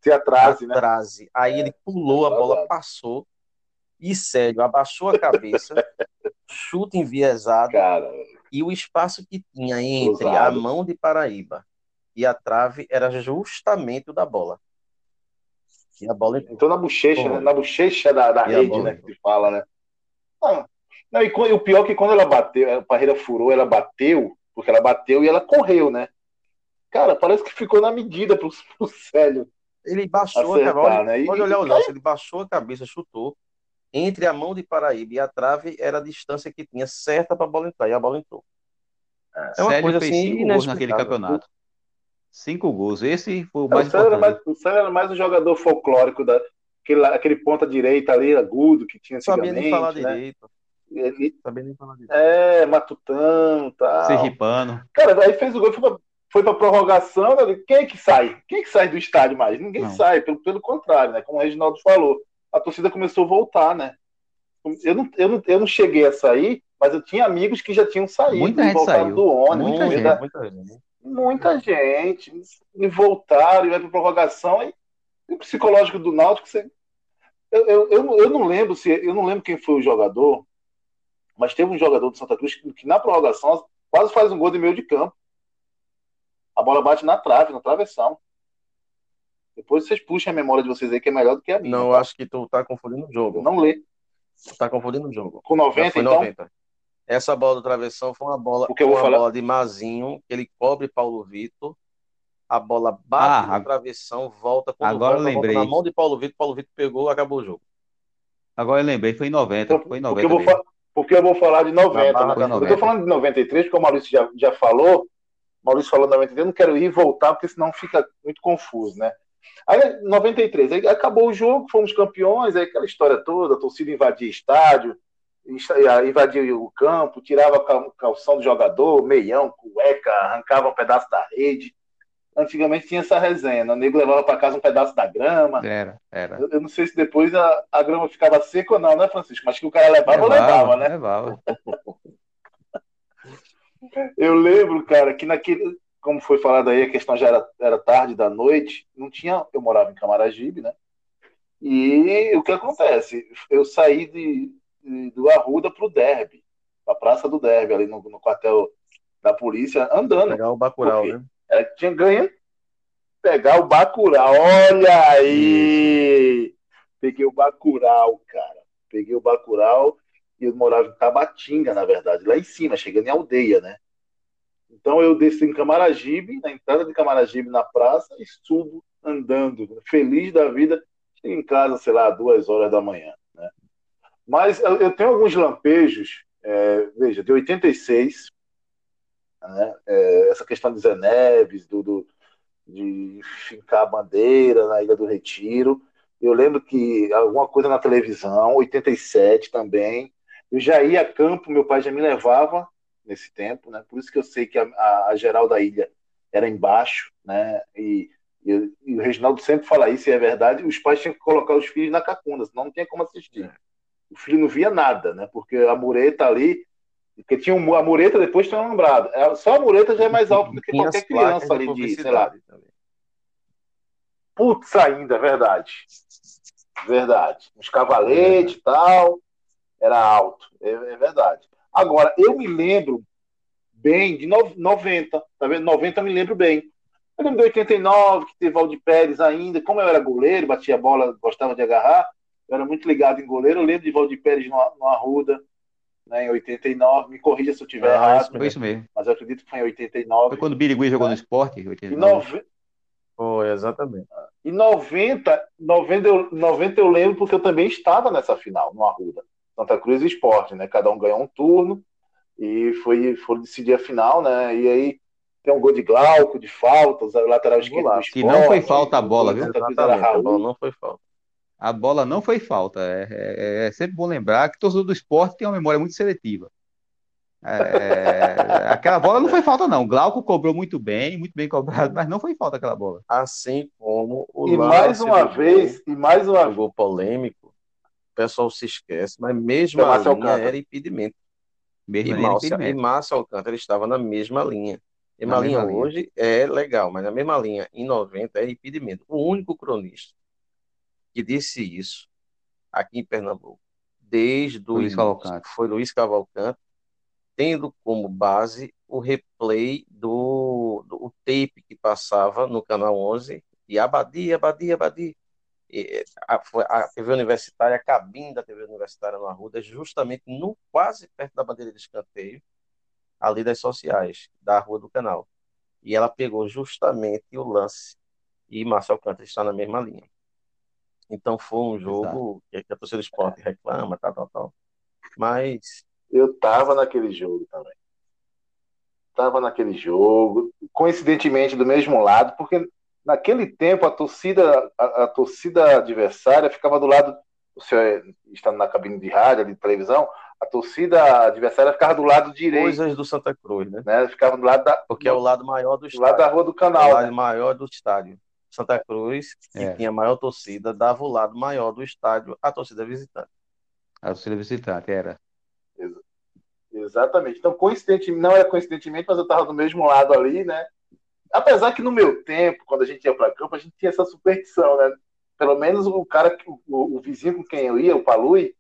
Se atrase, né? Atrase. Aí ele pulou, a bola atrasado. passou e sério, abaixou a cabeça, chute enviesado Cara, e o espaço que tinha entre a Cruzado. mão de Paraíba e a trave era justamente o da bola. E a bola entrou. entrou na bochecha, né? Na bochecha da, da rede, bola né? Que se fala, né? Não, não, e, e o pior é que quando ela bateu, a Parreira furou, ela bateu, porque ela bateu e ela correu, né? Cara, parece que ficou na medida pro, pro Célio. Ele baixou Acertar, a cabeça. né? Pode olhar o lance, ele baixou a cabeça, chutou. Entre a mão de Paraíba e a trave era a distância que tinha certa para a bola entrar, e a bola entrou. É uma Célio coisa fez assim cinco gols naquele campeonato. Cinco gols. Esse foi o É, mais o, Célio era importante. mais, o Célio era mais um jogador folclórico, da, aquele, aquele ponta direita ali, agudo, que tinha Não sabia nem falar né? direito. Ele, Sabia nem falar disso. é, matutão, tal. Sergipano. Cara, aí fez o gol, foi pra, foi pra prorrogação. né? Quem é que sai? Quem é que sai do estádio mais? Ninguém Não. sai, pelo, pelo contrário, né? Como o Reginaldo falou, a torcida começou a voltar, né? Eu não, eu, não, eu não cheguei a sair, mas eu tinha amigos que já tinham saído, Muita gente voltaram saiu. do ônibus. Muita e gente. muita gente. Muita gente. Voltaram, e vai pra prorrogação. E, e o psicológico do Náutico, você... eu, eu, eu, não- eu não lembro se eu não lembro quem foi o jogador, mas teve um jogador do Santa Cruz que, que na prorrogação quase faz um gol de meio de campo. A bola bate na trave, na travessão. Depois vocês puxem a memória de vocês aí, que é melhor do que a minha. Não, eu tá? acho que tu tá confundindo o jogo. Não lê. Tu tá confundindo o jogo. Com Já 90, foi então. 90. Essa bola do travessão foi uma bola, O que eu vou uma falar- bola de Mazinho, que ele cobre Paulo Vitor. A bola bate Ah, no travessão, volta. Quando agora volta, eu lembrei. volta na mão de Paulo Vitor. Paulo Vitor pegou, acabou o jogo. Agora eu lembrei, foi em 90. Então, Foi em porque, 90 eu vou porque eu vou falar de 90. Na barra né? da Eu 90. tô falando de 93, porque o Maurício já, já falou. Maurício falou 93, eu não quero ir e voltar, porque senão fica muito confuso, né? Aí, 93, aí acabou o jogo, fomos campeões, aí aquela história toda, a torcida invadia estádio, invadia o campo, tirava calção do jogador, meião, cueca, arrancava um pedaço da rede. Antigamente tinha essa resenha, né? o nego levava para casa um pedaço da grama. Era, era. Eu, eu não sei se depois a, a grama ficava seca ou não, né, Francisco? Mas que o cara levava, levava, né? Levava. Eu lembro, cara, que naquele, como foi falado aí, a questão já era, era tarde da noite, não tinha, eu morava em Camaragibe, né? E o que acontece? Eu saí de- do Arruda pro Derby, pra Praça do Derby, ali no, no quartel da polícia, andando. Pegar o Bacurau, né? É, tinha ganho pegar o Bacurau. Olha aí! Peguei o Bacurau, cara. Peguei o Bacurau e eu morava em Tabatinga, na verdade, lá em cima, chegando em aldeia, né? Então eu desci em Camaragibe, na entrada de Camaragibe, na praça, e subo andando, feliz da vida. Cheguei em casa, sei lá, duas horas da manhã? Mas eu, eu tenho alguns lampejos, é, veja, de 86, né? É, essa questão de Zé Neves, do, do- de fincar a bandeira na Ilha do Retiro. Eu lembro que alguma coisa na televisão, 87 também. Eu já ia a campo, meu pai já me levava nesse tempo, né? Por isso que eu sei que a, a, a geral da ilha era embaixo, né? E, e, e o Reginaldo sempre fala isso, e é verdade. Os pais tinham que colocar os filhos na cacunda, senão não tinha como assistir. O filho não via nada, né? Porque a mureta ali, porque tinha um, a mureta depois tinha um alambrado. É, Só a mureta já é mais alta do que qualquer criança ali de, sei lá. Putz, ainda, verdade. Verdade. Os cavaletes e tal, era alto, é, é verdade. Agora, eu me lembro bem de no- 90, tá vendo? 90 eu me lembro bem. Eu lembro de 89, que teve Valdir Pérez ainda. Como eu era goleiro, batia bola, gostava de agarrar, eu era muito ligado em goleiro. Eu lembro de Valdir Pérez no, no Arruda, né, em 89. Me corrija se eu estiver Ah, errado, Foi isso mesmo. mas eu acredito que foi em 89. Foi quando o Birigui jogou no esporte, em E 89. nove- Foi, exatamente. Em 90, 90, eu, 90 eu lembro porque eu também estava nessa final, no Arruda. Santa Cruz e Esporte, né? Cada um ganhou um turno e foi, foi decidir a final, né? E aí tem um gol de Glauco, de falta, o lateral esquerdo do Golaço. Esporte. Que não foi falta a bola, viu? Era. A bola não foi falta. A bola não foi falta. É, é- é sempre bom lembrar que o torcedor do esporte tem uma memória muito seletiva. É, aquela bola não foi falta, não. O Glauco cobrou muito bem, muito bem cobrado, mas não foi falta aquela bola. Assim como o E mais uma vez, e mais uma vez, gol polêmico, o pessoal se esquece, mas mesmo É a linha Alcântara. era impedimento. Mesmo E Márcio, e impedimento. Márcio Alcântara estava na mesma linha. E Na uma linha mesma linha. hoje é legal, mas na mesma linha, em 90, é impedimento. O único cronista que disse isso aqui em Pernambuco, desde o Luiz Cavalcante. foi Luiz Cavalcante, tendo como base o replay do, do o tape que passava no Canal 11 e Abadi, Abadi, Abadi. E, a, a TV Universitária, a cabine da TV Universitária no Arruda, justamente no quase perto da bandeira de escanteio, ali das sociais, da Rua do Canal. E ela pegou justamente o lance. E Márcio Alcântara está na mesma linha. Então foi um jogo que a torcida do esporte reclama, tal, tal, tal. Mas eu tava naquele jogo também. Tava naquele jogo, coincidentemente do mesmo lado, porque naquele tempo a torcida, a, a torcida adversária ficava do lado, o senhor está na cabine de rádio, de televisão, a torcida adversária ficava do lado direito, Coisas do Santa Cruz, né? né? Ficava do lado da, Porque é o lado maior do do estádio. lado da rua do É o canal, lado né? maior do estádio. Santa Cruz, que É. tinha maior torcida, dava o lado maior do estádio à torcida visitante. A torcida visitante, era. Exatamente. Então, coincidentemente, não era coincidentemente, mas eu estava do mesmo lado ali, né? Apesar que no meu tempo, quando a gente ia para campo, a gente tinha essa superstição, né? Pelo menos o cara, o, o vizinho com quem eu ia, o Palui,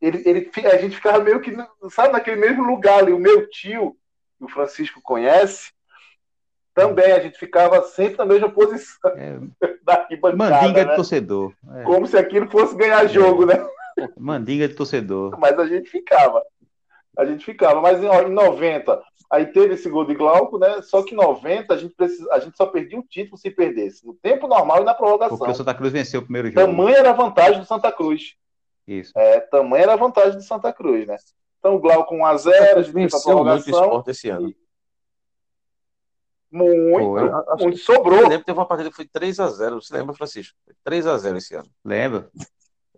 ele, ele, a gente ficava meio que, sabe, naquele mesmo lugar ali. O meu tio, que o Francisco conhece, também a gente ficava sempre na mesma posição É, da arquibancada, mandinga de né? torcedor. É, Como se aquilo fosse ganhar jogo, né? mandinga de torcedor. mas a gente ficava. A gente ficava. Mas em, ó, em 90, aí teve esse gol de Glauco, né? Só que em 90 a gente, precisa, a gente só perdia o título se perdesse. No tempo normal e na prorrogação. Porque o Santa Cruz venceu o primeiro jogo. Tamanha era a vantagem do Santa Cruz. Isso. É, tamanha era a vantagem do Santa Cruz, né? Então o Glauco 1x0, Santa a Cruz gente venceu muito o prorrogação. esporte esse ano. Muito, Foi. Acho muito que- sobrou. Eu lembro que teve uma partida que foi 3x0. Você lembra, Francisco? Foi 3x0 esse ano. Lembra?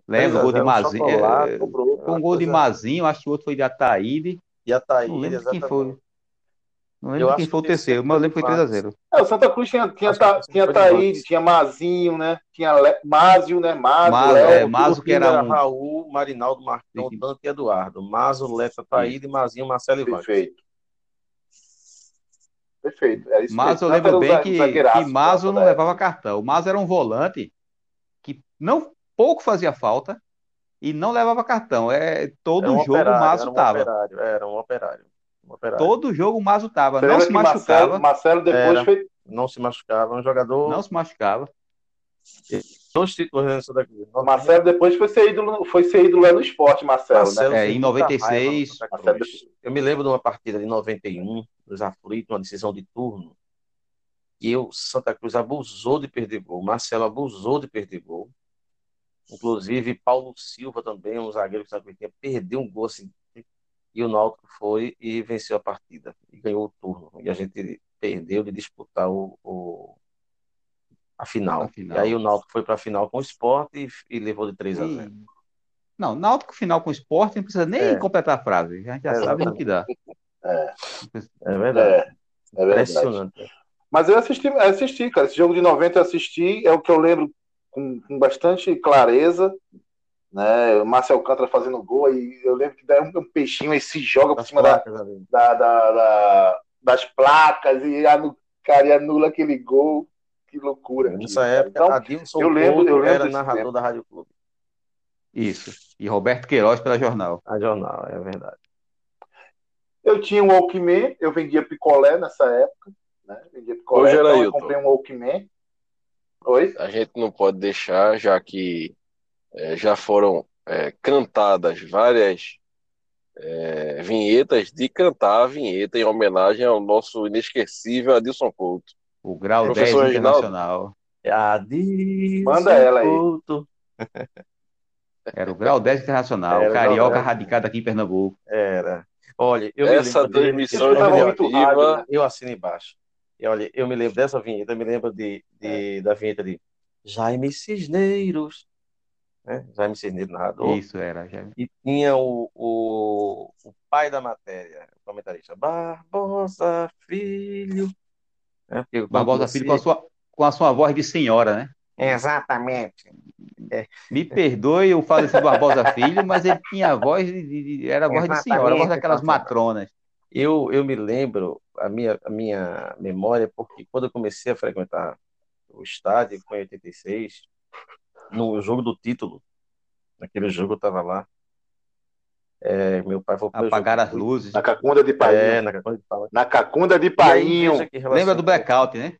Lembra o gol de 3 a 0, Mazinho? chocolate, É, sobrou. Foi um gol de coisa- Mazinho, acho que o outro foi de Ataíde. E a Thaís, Não lembro quem foi. Não Eu lembro acho quem que foi o terceiro, mas eu lembro que foi foi do 3x0. É, o Santa Cruz tinha, tinha, Ta- tinha Taíde, tinha Mazinho, né? Tinha Le... Mázio, né? Mázio, Mazo, Léo. é, Mazo que era um. Raul, Marinaldo, Marcão. Dante e Eduardo. Mazo, Letra, Taíde, Mazinho, Marcelo e Wagner. Perfeito. Perfeito. É isso Mas eu lembro bem o que, que Mazo não da- levava cartão. O Mazo era um volante que não pouco fazia falta e não levava cartão. É, todo Era um jogo o operário, Mazo era um Era um operário. Um operário. Todo jogo o Mazo tava. Você Não se que Marcelo, machucava. Marcelo depois Era. foi. Não se machucava. Um jogador. Não se machucava. Dois títulos né, nessa daqui. Marcelo depois foi ser ídolo, foi ser ídolo lá no esporte, Marcelo, Marcelo né? É, em muita 96, raiva no Santa Marcelo Cruz. Eu me lembro de uma partida de 91, dos aflitos, uma decisão de turno, e o Santa Cruz abusou de perder gol. Marcelo abusou de perder gol. Inclusive, Paulo Silva também, um zagueiro que Santa Cruz tinha, perdeu um gol assim. E o Náutico foi e venceu a partida. E ganhou o turno. E a gente perdeu de disputar o, o- a final. A final. E aí o Náutico foi para a final com o Sport e, e levou de 3 a 0. E- Não, Náutico final com esporte não precisa nem É. completar a frase. A gente já sabe no que dá. É verdade. É, é verdade. Impressionante. Mas eu assisti, assisti, cara. Esse jogo de 90 eu assisti, é o que eu lembro com, com bastante clareza. Né? O Márcio Alcântara fazendo gol, e eu lembro que dá um, um peixinho aí se joga por Das cima da, placas da- da- da- das placas e anu, cara, e anula aquele gol. Que loucura. aquilo, Nessa cara. época, Então, Adilson eu lembro- Couto eu lembro era narrador tempo. da Rádio Clube. Isso. E Roberto Queiroz pela jornal. A jornal, é verdade. eu tinha um Walkman, eu vendia picolé nessa época. Né? Vendia picolé, Ô, então eu comprei um Walkman. Oi? A gente não pode deixar, já que eh, já foram eh, cantadas várias eh, vinhetas, de cantar a vinheta em homenagem ao nosso inesquecível Adilson Couto. O grau Professor 10 Reginaldo. internacional. Adilson Manda ela aí. Couto. Era o grau 10 internacional. Era carioca 10. radicado aqui em Pernambuco. Era. Olha, eu me Essa transmissão muito rádio, eu assino embaixo. E olha, eu me lembro dessa vinheta, eu me lembro de, de- da vinheta de Jaime Cisneiros, né? Jaime Cisneiros, narrador. Isso era. Já. E tinha o, o, o pai da matéria, o comentarista, Barbosa Filho. Né? Quando Barbosa você- Filho com a, sua, com a sua voz de senhora, né? Exatamente. Me perdoe o falecido Barbosa Filho, mas ele tinha a voz de, de- de- era a voz de senhora, a voz daquelas matronas. Eu, eu me lembro, a minha, a minha memória, porque quando eu comecei a frequentar o estádio, foi em 86, no jogo do título, naquele jogo eu estava lá, é, meu pai foi Apagaram as luzes. Na Cacunda de Painho. É, na Cacunda de Painho. Na Cacunda de aí, Lembra do blackout, né?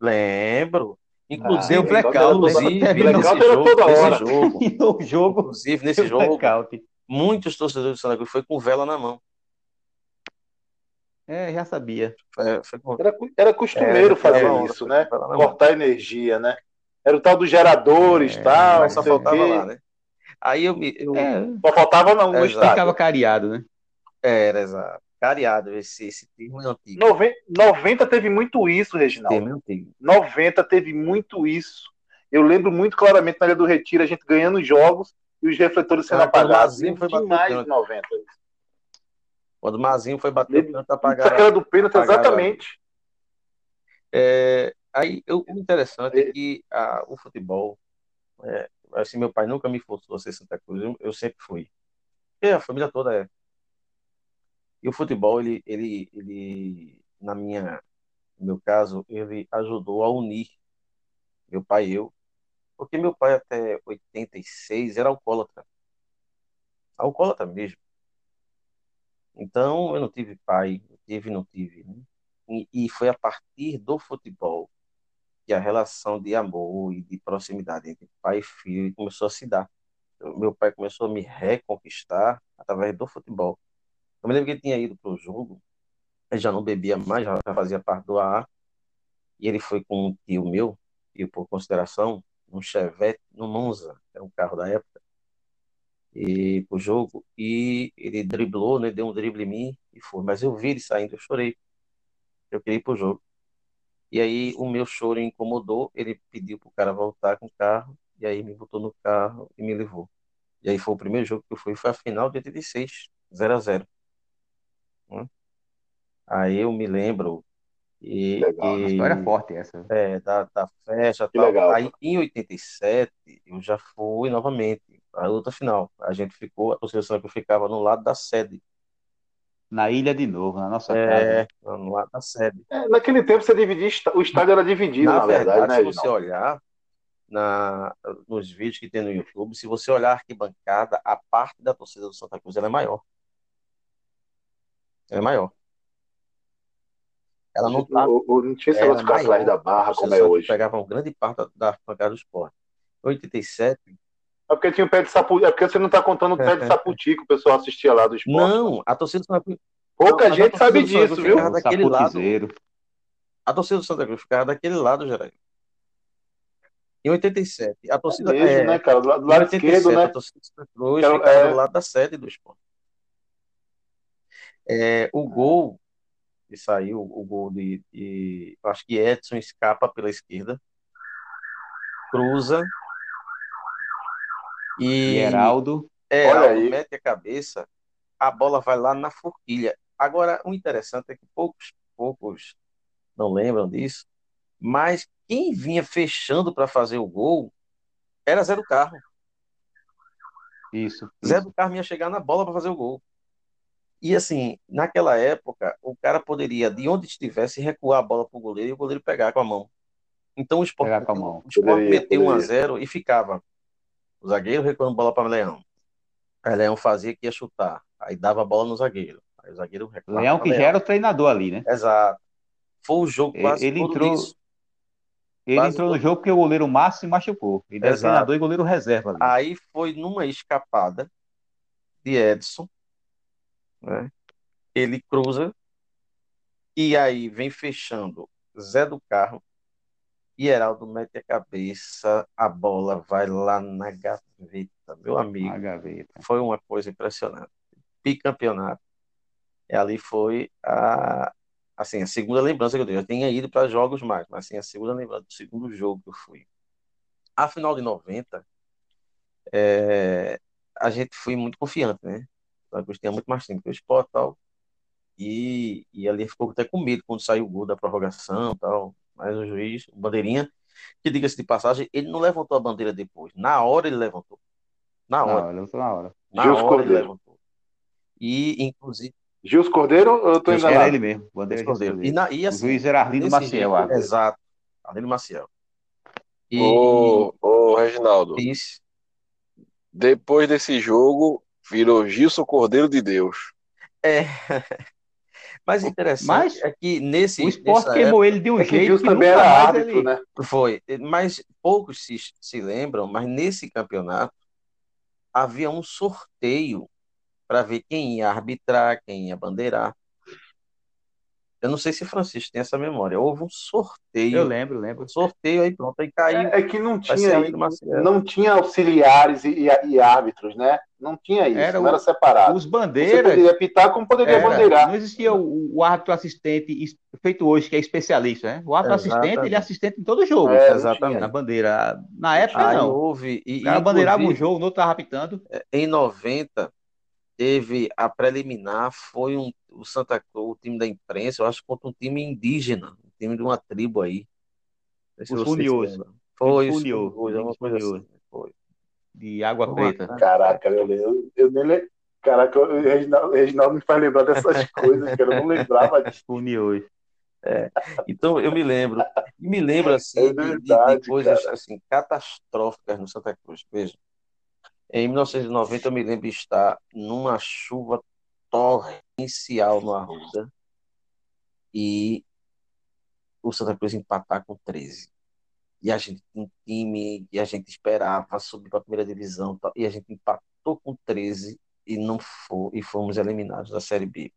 Lembro. Inclusive, Deu blackout, inclusive, né? nesse Blackout era jogo, toda nesse hora. jogo, no jogo, inclusive, nesse jogo, blackout. muitos torcedores do Santa Cruz foi com vela na mão. É, já sabia. Foi, foi com... Era, era costumeiro É, fazer onda, isso, né? Cortar energia, né? Era o tal dos geradores, É, tal, Mas só o faltava lá, né? Aí eu me. Eu... É, Só faltava não, no Exato. ficava cariado, né? Era, exato. Cariado, esse, esse termo é antigo. Noven- 90 teve muito isso, Reginaldo. termo é antigo. 90 teve muito isso. Eu lembro muito claramente na Ilha do Retiro, a gente ganhando jogos e os refletores sendo Ah, apagados. Foi demais de 90. Quando o Mazinho foi bater o pênalti, apagaram. Aquela do pênalti, exatamente. É, aí, o interessante é que a- o futebol, é, assim, meu pai nunca me forçou a ser Santa Cruz, eu, eu sempre fui. E a família toda é. E o futebol, ele, ele, ele, na minha, no meu caso, ele ajudou a unir meu pai e eu, porque meu pai até 86 era alcoólatra. Alcoólatra mesmo. Então, eu não tive pai, eu tive não tive, né? E, e foi a partir do futebol que a relação de amor e de proximidade entre pai e filho começou a se dar. Eu- Meu pai começou a me reconquistar através do futebol. Eu me lembro que ele tinha ido para o jogo, ele já não bebia mais, já fazia parte do AA, e ele foi com um tio meu, tio por consideração, um Chevette, no Monza, era um carro da época, e pro jogo, e ele driblou, né, deu um drible em mim e foi. Mas eu vi ele saindo, eu chorei. Eu queria ir pro jogo. E aí o meu choro incomodou, ele pediu pro cara voltar com o carro, e aí me botou no carro e me levou. E aí foi o primeiro jogo que eu fui, foi a final de 86, 0 a 0 né? Aí eu me lembro e, Legal, Uma e- história forte essa. é, da, da festa Que tal. legal. Aí em 87 eu já fui novamente, a outra final. A gente ficou, a do Santa Cruz ficava no lado da sede. Na ilha de novo, na nossa É, casa. no lado da sede. É, naquele tempo você dividia, o estádio era dividido, Na na, verdade, verdade, né, se você Reginaldo? olhar na, nos vídeos que tem no YouTube, se você olhar a arquibancada, a parte da torcida do Santa Cruz ela é maior. Ela é maior. Ela não tá, O- o- não tinha esse era negócio com a maior. da barra como é hoje. pegava uma grande parte da, da arquibancada do esporte. Em 87, É porque tinha o pé de saputi. É porque você não tá contando o pé de saputi que o pessoal assistia lá do esporte. não, a torcida do Santa Cruz Pouca Não, a gente sabe disso, viu? Daquele lado. A torcida do Santa Cruz ficava daquele lado, Geraldo. Em 87, a torcida Mesmo, é, né, cara? Do lado, do lado 87, esquerdo, a né? torcida do Santa Cruz ficava é. do lado da sede do esporte. É, o gol que saiu, o gol de, de- acho que Edson escapa pela esquerda, cruza E Heraldo. Aí. mete a cabeça, a bola vai lá na forquilha. Agora, o interessante é que poucos, poucos não lembram disso, mas quem vinha fechando para fazer o gol era Zé do Carro. Isso. Zé isso. do Carmo ia chegar na bola para fazer o gol. E assim, naquela época, o cara poderia, de onde estivesse, recuar a bola para o goleiro e o goleiro pegar com a mão. Então o Sport, Pegar com a meteu- mão. o Sport meteu 1 a poderia. 0 e ficava o zagueiro recuando bola para Leão. Aí Leão fazia que ia chutar. Aí dava a bola no zagueiro. Aí o zagueiro recuava Leão que já era o treinador ali, né? Exato. Foi o jogo Ele- quase ele todo entrou-. Ele Quase entrou no jogo porque o goleiro Márcio se machucou. Ele era Exato. treinador e goleiro reserva ali. Aí foi numa escapada de Edson, né? Ele cruza e aí vem fechando Zé do Carro e Heraldo mete a cabeça, a bola vai lá na gaveta, meu amigo. Na gaveta. Foi uma coisa impressionante. Bicampeonato. E ali foi a assim, a segunda lembrança que eu tenho. Eu tinha ido para jogos mais, mas assim, a segunda lembrança do segundo jogo que eu fui. A final de 90, é, a gente foi muito confiante, né? O Cruz tinha muito mais tempo que o Sport tal. E, e ali ficou até com medo quando saiu o gol da prorrogação e tal. Mas o juiz, o Bandeirinha, que diga-se de passagem, ele não levantou a bandeira depois. Na hora ele levantou. Na hora. hora, eu tô na hora. Na Gilson hora ele Cordeiro. levantou. E, inclusive, Gils Cordeiro eu tô Gilson Era enganado? ele mesmo. Bandeira Gilson Cordeiro. Cordeiro. E, na, e O assim, juiz era Arlindo Maciel. jeito, exato. Arlindo Maciel. E, Ô, ô, Reginaldo, isso, depois desse jogo, virou Gilson Cordeiro de Deus. é. Mas interessante Mas é que nesse, O esporte nessa queimou ele de um É jeito que também nunca era mais árbitro, ele... né? época foi, mas poucos se, se lembram, mas nesse campeonato havia um sorteio para ver quem ia arbitrar, quem ia bandeirar. Eu não sei se Francisco tem essa memória. Houve um Eu sorteio, lembro, lembro. um sorteio aí pronto, aí caiu. É, é que não tinha, não tinha auxiliares e, e- e árbitros, né? Não tinha isso, Era não o- era separado. Os Você bandeiras. poderia pitar como poderia Era, bandeirar. não existia o, o árbitro assistente feito hoje, que é especialista, né? O árbitro assistente, ele é assistente em todo jogo, É, Exatamente. na bandeira. Na época, Aí não. houve, e, O cara bandeirava um jogo, no outro tava apitando. em 90, teve a preliminar, foi um, o Santa Cruz, o time da imprensa, eu acho, contra um time indígena, um time de uma tribo aí. Os lembram. Foi, os Funiô, Funiôs, alguma os coisa Funiô. assim. Foi. De Água Uma Preta. Caraca, eu, eu, eu nem le- Caraca, o Reginaldo, Reginaldo me faz lembrar dessas coisas, cara. Eu não lembrava disso. Funiôs. Então, eu me lembro, me lembro assim, É de- de, de verdade, coisas cara. assim, catastróficas no Santa Cruz. Veja, em 1990 eu me lembro de estar numa chuva torrencial no Arruda e o Santa Cruz empatar com 13. E a gente tinha um time e a gente esperava subir para a primeira divisão, e a gente empatou com 13 e não foi, e fomos eliminados da Série B.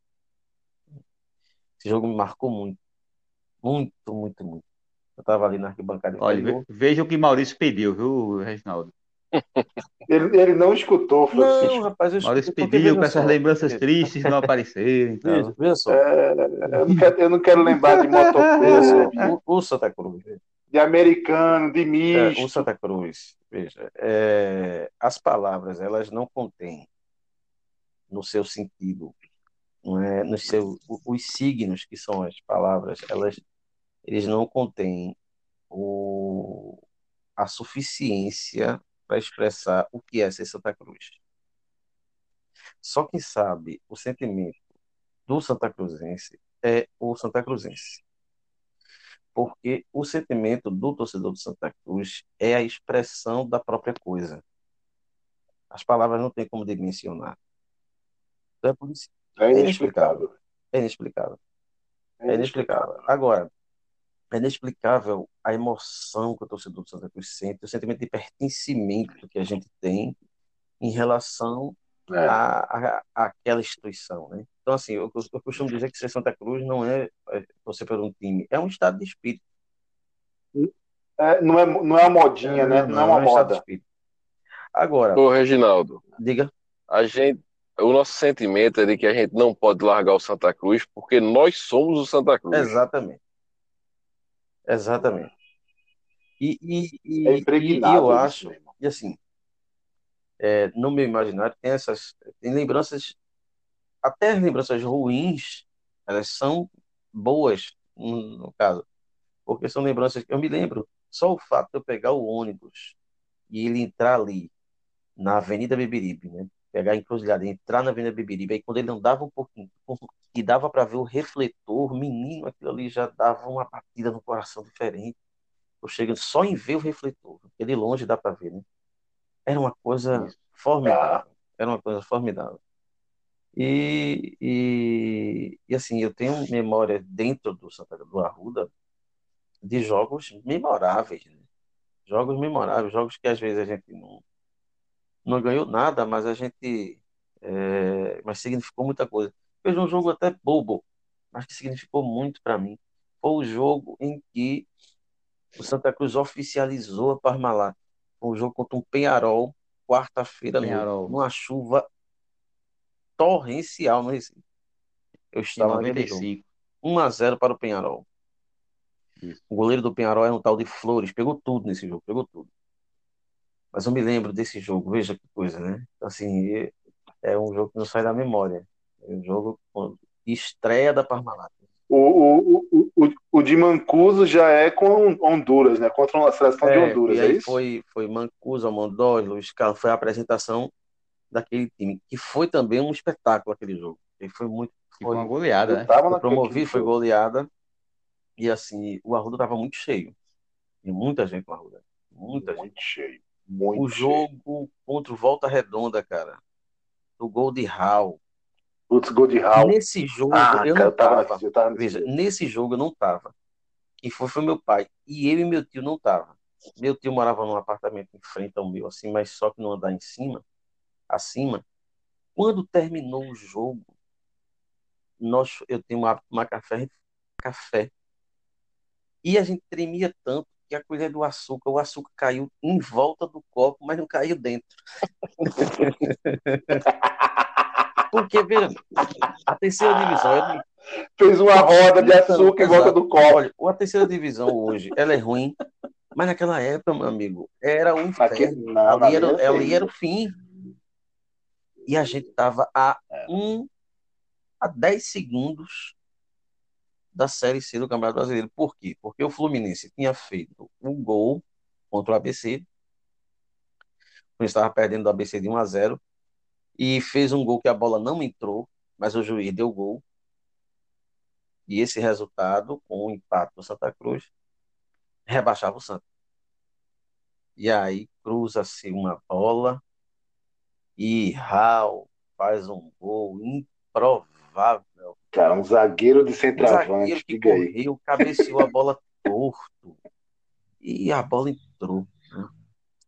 Esse jogo me marcou muito. Muito, muito, muito. Eu estava ali na arquibancada Olha, veja o que Maurício pediu, viu, Reginaldo? Ele, ele não escutou, Francisco. Não, rapaz, eu Maurício pediu para essas só, lembranças tristes não aparecerem. Então. veja, veja só, É, eu, não quero, eu não quero lembrar de veja motoclube, só, o, o Santa Cruz, de americano, de é, o misto. Santa Cruz, veja, é, as palavras, elas não contêm no seu sentido, não é, no seu, os signos que são as palavras, elas, eles não contêm o, a suficiência para expressar o que é ser Santa Cruz. Só quem sabe o sentimento do Santa Cruzense é o Santa Cruzense. Porque o sentimento do torcedor do Santa Cruz é a expressão da própria coisa. As palavras não têm como dimensionar. Então é por isso É inexplicável. é inexplicável. É É inexplicável. Agora, é inexplicável a emoção que o torcedor do Santa Cruz sente, o sentimento de pertencimento que a gente tem em relação É. a, a, àquela instituição, né? Então, assim, eu, eu costumo dizer que ser Santa Cruz não é é, você por um time, é um estado de espírito. É, não, é, não é uma modinha, né? Não é uma um estado de moda. espírito. Agora, Ô, Reginaldo, diga, a gente, o nosso sentimento é de que a gente não pode largar o Santa Cruz porque nós somos o Santa Cruz. exatamente. Exatamente. E, e, e, É e- e eu acho, meu irmão. e assim, é, no meu imaginário tem essas, tem lembranças, até as lembranças ruins, elas são boas, no, caso, porque são lembranças que eu me lembro, só o fato de eu pegar o ônibus e ele entrar ali na Avenida Beberibe, né? Pegar a encruzilhada, e entrar na Avenida Beberibe, aí quando ele andava um pouquinho, que dava para ver o refletor, menino, aquilo ali já dava uma batida no coração diferente. Eu chego só em ver o refletor, porque de longe dá para ver, né? Era uma coisa formidável. Era uma coisa formidável. E, e, e assim, eu tenho memória dentro do Santa do Arruda de jogos memoráveis, né? Jogos memoráveis, jogos que às vezes a gente não, não ganhou nada, mas a gente é, mas significou muita coisa. Fez um jogo até bobo, mas que significou muito para mim. Foi o jogo em que o Santa Cruz oficializou a Parmalat. Foi um jogo contra um Penharol, quarta-feira, numa chuva torrencial no Recife. Eu Em estava jogo. 95. 1 a 0 para o Penharol. Isso. O goleiro do Penharol era um tal de Flores, pegou tudo nesse jogo, pegou tudo. Mas eu me lembro desse jogo, veja que coisa, né? Assim, é- é um jogo que não sai da memória. É um jogo estreia da Parmalat. O, o, o, o, o de Mancuso já é com Honduras, né? Contra a seleção de É, Honduras, e é aí isso? foi, foi Mancuso, Almondói, Luiz Carlos, foi a apresentação daquele time, que foi também um espetáculo aquele jogo. E foi muito, E com uma foi, goleada, Eu né? tava foi naquele promovido, foi goleada, e assim, o Arruda estava muito cheio. E muita gente no Arruda. Muita gente. Muito cheio. Muito O cheio. jogo contra o Volta Redonda, cara, do gol de Raul. Putz, gol de Raul. Nesse jogo, Ah, eu cara, não eu tava tava. nesse, eu tava nesse Veja, jogo. nesse jogo eu não tava. Quem foi foi meu pai. E eu e meu tio não tava. Meu tio morava num apartamento em frente ao meu, assim, mas só que no andar em cima, acima. Quando terminou o jogo, nós, eu tenho uma, uma café, a gente café. E a gente tremia tanto que a colher do açúcar, o açúcar caiu em volta do copo, mas não caiu dentro. Porque, veja, a terceira divisão é Fez uma roda de açúcar em volta do copo. Olha, a terceira divisão hoje, ela é ruim, mas naquela época, meu amigo, era um inferno. não, Ali era, ali era o fim. E a gente estava a um a 10 segundos da Série C do Campeonato Brasileiro. Por quê? Porque o Fluminense tinha feito um gol contra o ABC. O Fluminense estava perdendo do ABC de 1 a 0 e fez um gol que a bola não entrou, mas o juiz deu gol. E esse resultado, com o empate do Santa Cruz, rebaixava o Santa. E aí cruza-se uma bola e Raul faz um gol improvável. Cara, um zagueiro de Um centroavante, zagueiro que diga aí. correu, cabeceou a bola torto e a bola entrou. né?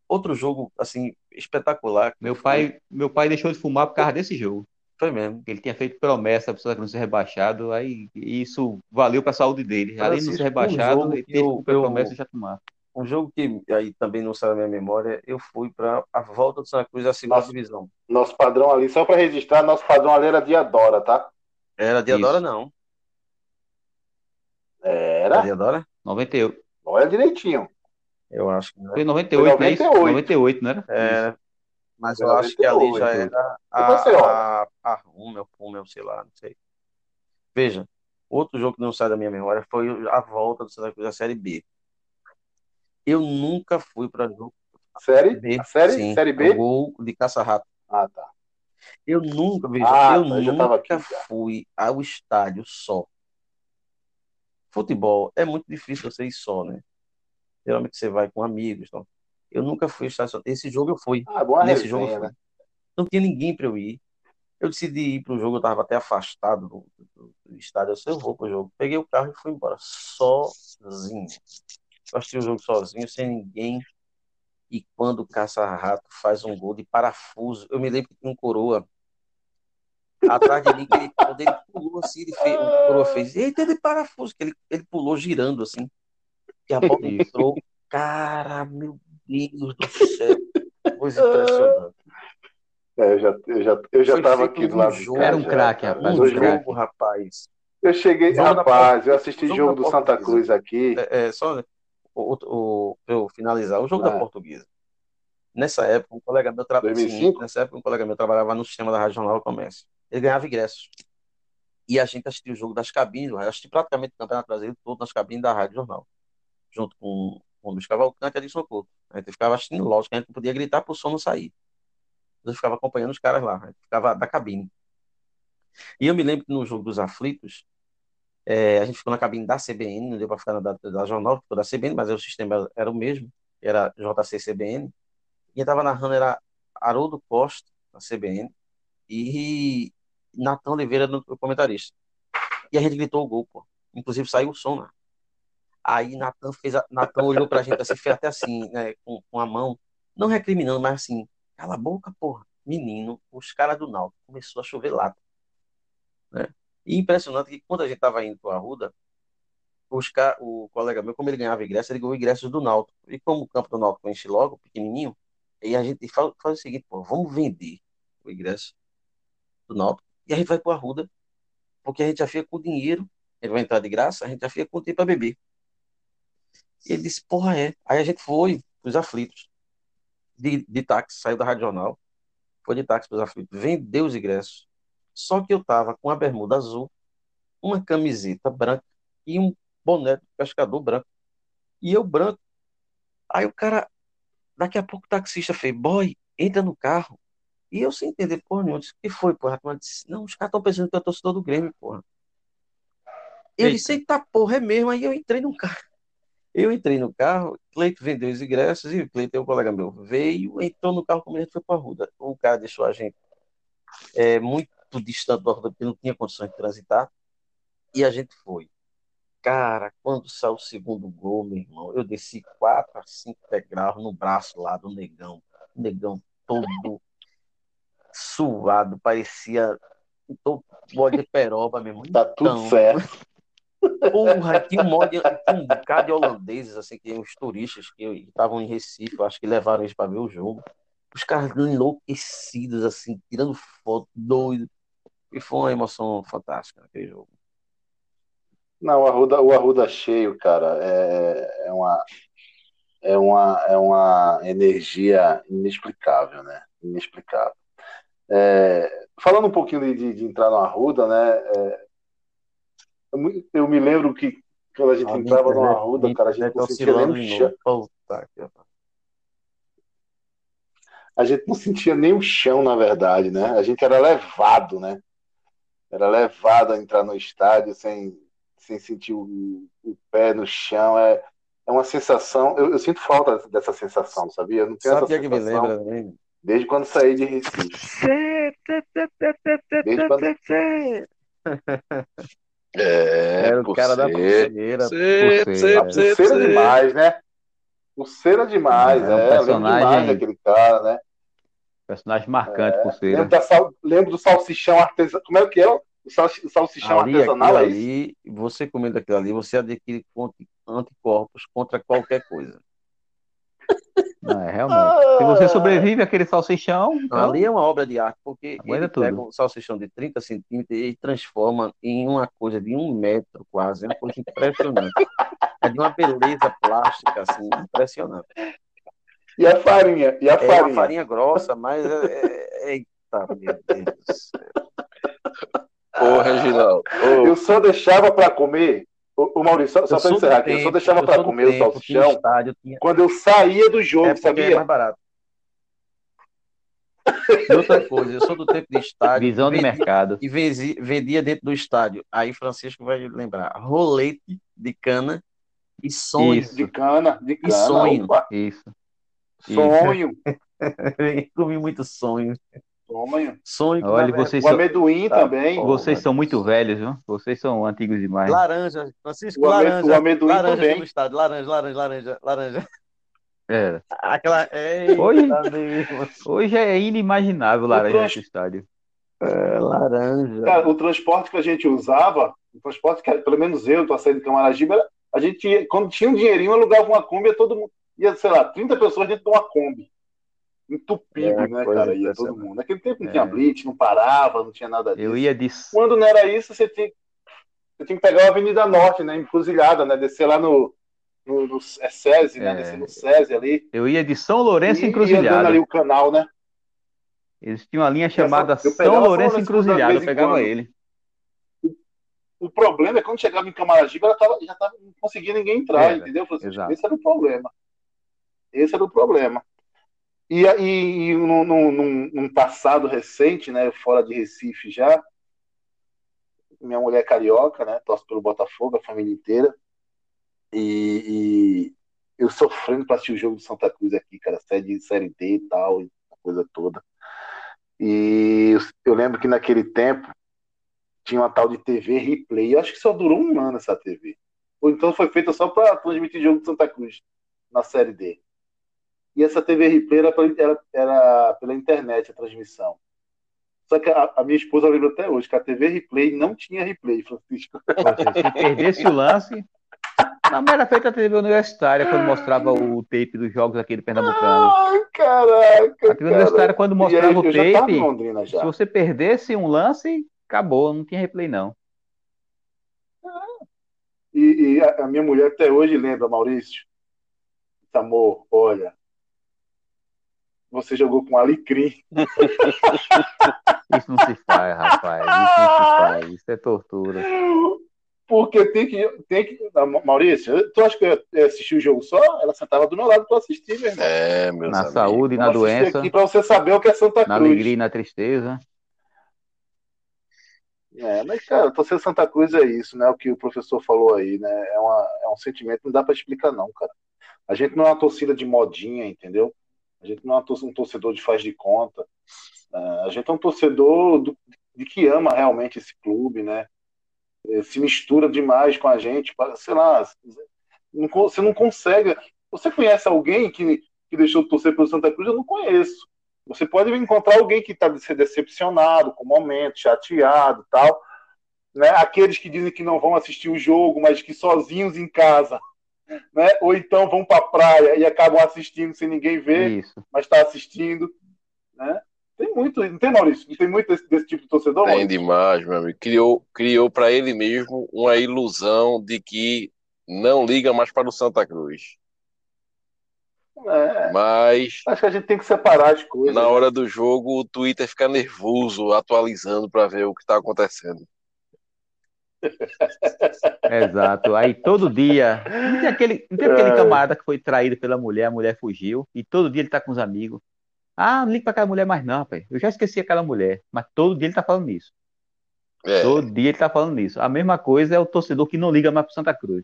Outro jogo, assim, espetacular. Meu pai, meu pai deixou de fumar por causa desse jogo. Foi mesmo. Ele tinha feito promessa para não ser rebaixado, aí isso valeu para a saúde dele. Além de não ser um rebaixado, jogo ele teve eu- promessa de já tomar. Um jogo que aí também não sai da minha memória, eu fui para a volta do Santa Cruz à segunda Nossa. divisão. Nosso padrão ali, só para registrar, nosso padrão ali era Diadora, tá? Era de Isso. Adora, não. Era Era? de Adora? 98. Olha direitinho. Eu acho que não Foi era. 98, Foi não é isso? 98. 98, não era? É, mas eu acho que ali 98. já era a, a, a Rummel, Pummel, sei lá, não sei. Veja, outro jogo que não sai da minha memória foi a volta do Santa Cruz à Série B. Eu nunca fui para jogo Série? B. A série? Sim, série é o B? gol de caça-rato. Ah, tá. Eu nunca, veja, Ah, eu tá, eu já tava nunca aqui fui ao estádio só. Futebol é muito difícil você ir só, né? Geralmente você vai com amigos, então. Eu nunca fui ao estádio só. Esse jogo eu fui. Ah, boa Nesse jogo eu fui. né? Não tinha ninguém para eu ir. Eu decidi ir pro jogo, eu estava até afastado do, do- do estádio. Eu disse, eu vou pro jogo. Peguei o carro e fui embora, sozinho. Eu assisti o jogo sozinho, sem ninguém. E quando o caça-rato faz um gol de parafuso, eu me lembro que tinha um coroa atrás de mim, que ele, quando ele pulou assim, ele fez, o coroa fez, eita, de parafuso, que ele, ele pulou girando assim. E a bola entrou. Cara, meu Deus do céu. Coisa impressionante. É, eu já, eu já, eu já Foi tava aqui do lado de jogo. Era um craque, rapaz, Um jogo, rapaz. Eu cheguei, da rapaz, eu assisti Jogo jogo do Santa. Cruz aqui. É, é, só o, eu finalizar, o jogo Ah. da Portuguesa. Nessa época, um colega meu trabalhava 2005? nessa época, um colega meu trabalhava no sistema da Rádio Jornal do Comércio. Ele ganhava ingressos. E a gente assistia o jogo das cabines, assisti praticamente o Campeonato Brasileiro todo nas cabines da Rádio Jornal, junto com, com o Luiz Cavalcante e Alisson Couto. A gente ficava assistindo, lógico, a gente não podia gritar para o som não sair. Eu ficava acompanhando os caras lá, a gente ficava da cabine. E eu me lembro que no jogo dos aflitos, é, a gente ficou na cabine da CBN, não deu para ficar na da, da jornal, ficou da CBN, mas o sistema era o mesmo, era JC-CBN. Quem estava narrando era Haroldo Costa, da CBN, e Natan Oliveira, no comentarista. E a gente gritou o gol, pô. Inclusive saiu o som, né? Aí Natan fez, a, Natan olhou pra gente assim, fez até assim, né, com, com a mão, não recriminando, mas assim, cala a boca, porra. Menino, os caras do Náutico começou a chover lata. Né? E impressionante que quando a gente tava indo pro Arruda, os o colega meu, como ele ganhava ingresso, ele ganhou ingressos do Náutico. E como o campo do Náutico enche logo, pequenininho, e a gente faz o seguinte, pô, vamos vender o ingresso do Náutico e a gente vai pro Arruda, porque a gente já fica com dinheiro, ele vai entrar de graça, a gente já fica com tempo para beber. E ele disse, porra, é. Aí a gente foi pros aflitos, de, de táxi, saiu da Rádio Jornal, foi de táxi pros aflitos, vendeu os ingressos. Só que eu tava com a bermuda azul, uma camiseta branca e um boné de pescador branco. E eu branco. Aí o cara, daqui a pouco o taxista fez, boy, entra no carro. E eu sem entender porra nenhuma, disse, o que foi, porra? Ela disse, não, os caras estão pensando que eu tô torcedor do Grêmio, porra. Eu Eita. disse, eita porra, é mesmo. Aí eu entrei no carro. Eu entrei no carro, Cleito vendeu os ingressos e o Cleito é um colega meu. Veio, entrou no carro comigo, a gente foi pra Ruda. O cara deixou a gente é, muito distante da Ruda, porque não tinha condições de transitar. E a gente foi. Cara, quando saiu o segundo gol, meu irmão, eu desci quatro a cinco degraus no braço lá do negão. O negão todo suado, parecia molde de peroba, meu irmão. Tá tudo Então, certo. Porra, tinha um, molde, tinha um bocado de holandeses, assim, que uns turistas que estavam em Recife, eu acho que levaram eles para ver o jogo. Os caras enlouquecidos, assim, tirando foto, doido. E foi uma emoção fantástica naquele jogo. Não, o Arruda, o Arruda cheio, cara, é, é uma é uma é uma energia inexplicável, né? Inexplicável. É, falando um pouquinho de, de, de, entrar no Arruda, né? É, eu, eu, me lembro que quando a gente a entrava no Arruda, cara, a gente não sentia nem o chão. A gente não sentia nem o chão, na verdade, né? A gente era levado, né? Era levado a entrar no estádio sem, sem sentir o, o pé no chão. É, é uma sensação. Eu, eu, sinto falta dessa sensação, sabia? Eu não tenho Sabe essa que sensação. me lembra, né? Desde quando saí de Recife. Desde quando... É, Era o cara da pulseira. Pulseira, pulseira demais, né? Pulseira demais, é. Um é personagem... demais daquele cara, né? Personagem marcante, é. pulseira. Lembro, sal... Lembro, do salsichão artesanal. Como é que é? O salsichão ali, artesanal é ali, você comendo aquilo ali, você adquire anticorpos contra qualquer coisa. Não, é realmente. Se você sobrevive àquele salsichão. Então... Ali é uma obra de arte, porque Aguenta ele tudo. pega um salsichão de 30 centímetros e transforma em uma coisa de um metro quase. É uma coisa impressionante. é de uma beleza plástica, assim, impressionante. E a farinha? E a é farinha? uma farinha grossa, mas é, é, é... Eita, meu Deus do céu. Ô, Reginaldo. Ô. Eu só deixava para comer Ô, Maurício, só, só para encerrar aqui, eu só deixava para comer o salsichão estádio, tinha... quando eu saía do jogo, é sabia? É mais barato. E outra coisa, eu sou do tempo de estádio. Visão de mercado. E vendia dentro do estádio. Aí Francisco vai lembrar: rolete de cana e sonho. Isso. De cana, de cana. E sonho. Opa. Isso. Sonho. Comi muito sonho. Sonho. Sonho. Olha, vocês o amendoim tá, também. Vocês são muito velhos, viu? Vocês são antigos demais. Laranja, Francisco, o laranja. O amendoim laranja também. estado. Laranja, laranja, laranja, laranja. Era. Aquela. Eita, hoje, hoje é inimaginável laranja trans... nesse estádio. É, laranja. Cara, o transporte que a gente usava, o transporte que, pelo menos eu, tô saindo de Camaragibe, a gente, quando tinha um dinheirinho, alugava uma Kombi, todo mundo, ia, sei lá, 30 pessoas dentro de uma Kombi entupido, é, né, cara? Ia todo mundo. Naquele tempo não é. tinha blitz, não parava, não tinha nada disso. Eu ia disso. Quando não era isso, você tinha, você tinha que pegar a Avenida Norte, né? Encruzilhada, né? Descer lá no. No, no é SESI, né? É. Descer no SESI ali. Eu ia de São Lourenço e Encruzilhada. ali o canal, né? Eles tinham uma linha chamada São Lourenço Encruzilhada, eu pegava ele. O problema é que quando chegava em Camaragibe, ela tava, já tava, não conseguia ninguém entrar, entendeu? Esse era o problema. Esse era o problema. E, e, e num, num, num, passado recente, né, fora de Recife já, minha mulher é carioca, né, torce pelo Botafogo, a família inteira, e, e eu sofrendo para assistir o jogo de Santa Cruz aqui, cara, série, série D e tal, a coisa toda. E eu, lembro que naquele tempo tinha uma tal de TV replay, eu acho que só durou um ano essa TV. Ou então foi feita só para transmitir jogo de Santa Cruz na série D. E essa TV replay era, era, era pela internet a transmissão. Só que a, a, minha esposa lembra até hoje que a TV replay não tinha replay, Francisco. Se perdesse o lance. Não, mas era feita a TV universitária quando mostrava o tape dos jogos aqui do Pernambucano. Ai, caraca. A TV universitária, quando mostrava aí, o tape, se você perdesse um lance, acabou, não tinha replay, não. E, e a, a, minha mulher até hoje lembra, Maurício. Amor, olha, você jogou com alecrim. Isso não se faz, rapaz. Isso não se faz. Isso é tortura. Porque tem que. Tem que... Maurício, tu acha que eu assisti o jogo só? Ela sentava do meu lado para assistir, meu irmão. É, meu Na amigos. saúde e na doença. Aqui para você saber o que é Santa Cruz. Na alegria e na tristeza. É, mas, cara, torcer Santa Cruz é isso, né? O que o professor falou aí, né? É, uma, é um sentimento que não dá para explicar, não, cara. A gente não é uma torcida de modinha, entendeu? A gente não é um torcedor de faz de conta. É, a gente é um torcedor do, de que ama realmente esse clube, né? É, se mistura demais com a gente, sei lá, você não consegue. Você conhece alguém que, que deixou de torcer pelo Santa Cruz? Eu não conheço. Você pode encontrar alguém que está decepcionado com o momento, chateado tal. Né? Aqueles que dizem que não vão assistir o jogo, mas que sozinhos em casa né? Ou então vão para a praia e acabam assistindo sem ninguém ver, Isso. mas está assistindo, né? Tem muito, não tem Maurício? Não tem muito desse, desse tipo de torcedor? Tem Maurício? demais, meu amigo. Criou, criou para ele mesmo uma ilusão de que não liga mais para o Santa Cruz. É, Mas acho que a gente tem que separar as coisas. na né? hora do jogo o Twitter fica nervoso, atualizando para ver o que tá acontecendo. Exato. Aí todo dia. Não tem aquele, não tem aquele É. camarada que foi traído pela mulher, a mulher fugiu, e todo dia ele tá com os amigos. Ah, não liga pra aquela mulher mais não, rapaz. Eu já esqueci aquela mulher. Mas todo dia ele tá falando nisso. É, Todo dia ele tá falando nisso. A mesma coisa é o torcedor que não liga mais pro Santa Cruz.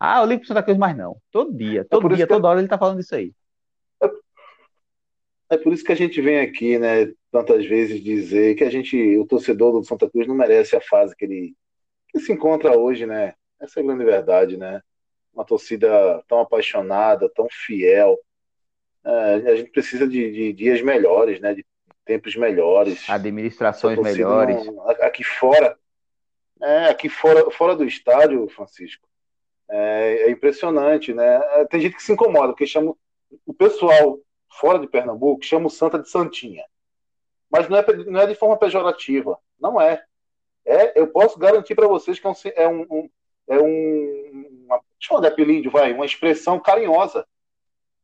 Ah, eu ligo pro Santa Cruz mais não. Todo dia, todo por isso dia, que eu- toda hora ele tá falando isso aí. É por isso que a gente vem aqui, né, tantas vezes dizer que a gente, o torcedor do Santa Cruz não merece a fase que ele que se encontra hoje, né? Essa é a grande verdade, né? Uma torcida tão apaixonada, tão fiel. É, a gente precisa de, de dias melhores, né? De tempos melhores. Administrações melhores. não- aqui fora, é, aqui fora, fora do estádio, Francisco, é, é impressionante, né? É, Tem gente que se incomoda, porque chama o pessoal fora de Pernambuco chama o Santa de Santinha, mas não é, não é de forma pejorativa, não é. É, eu posso garantir para vocês que é um, é um, um- é um uma, deixa eu falar de apelido, vai, uma expressão carinhosa.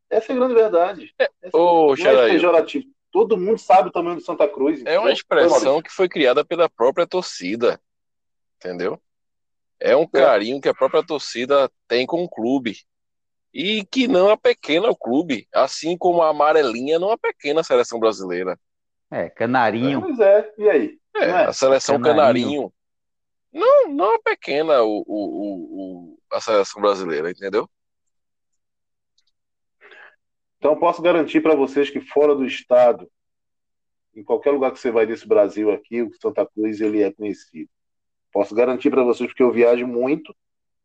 Essa é a grande verdade. Essa Ô, não é Xeraí. pejorativo. Todo mundo sabe o tamanho do Santa Cruz. é uma expressão que foi criada pela própria torcida, entendeu? É um carinho que a própria torcida tem com o clube. E que não é pequena o clube, assim como a amarelinha não é pequena a seleção brasileira. É, canarinho. Pois é, e aí? É, é? a seleção Canarinho. canarinho. Não, não é pequena o, o, o, o- a seleção brasileira, entendeu? Então, posso garantir para vocês que fora do estado, em qualquer lugar que você vai desse Brasil aqui, o Santa Cruz ele é conhecido. Posso garantir para vocês porque eu viajo muito,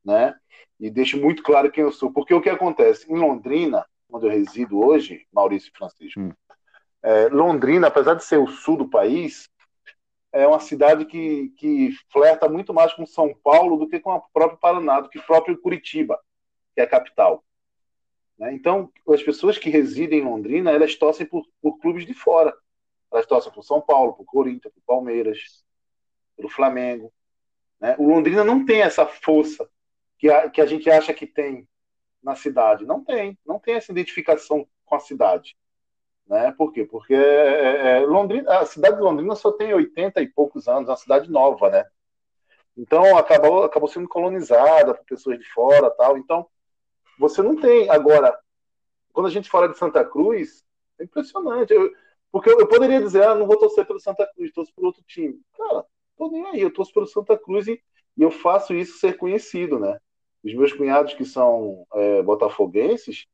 né? E deixo muito claro quem eu sou. Porque o que acontece em Londrina, onde eu resido hoje, Maurício e Francisco, Hum. é, Londrina, apesar de ser o sul do país, é uma cidade que, que flerta muito mais com São Paulo do que com o próprio Paraná, do que o próprio Curitiba, que é a capital. né? Então, as pessoas que residem em Londrina, elas torcem por, por clubes de fora. Elas torcem por São Paulo, por Corinthians, por Palmeiras, pelo Flamengo. né? O Londrina não tem essa força que a, que a gente acha que tem na cidade. Não tem. Não tem essa identificação com a cidade. Né? Por quê? Porque é, é, Londrina, a cidade de Londrina só tem 80 e poucos anos, é uma cidade nova, né? Então acabou, acabou sendo colonizada por pessoas de fora tal. Então, você não tem. Agora, quando a gente fala de Santa Cruz, é impressionante. Eu- porque eu, eu poderia dizer, ah, não vou torcer pelo Santa Cruz, torço por outro time. Cara, tô nem aí, eu torço pelo Santa Cruz e, e eu faço isso ser conhecido, né? Os meus cunhados que são é, botafoguenses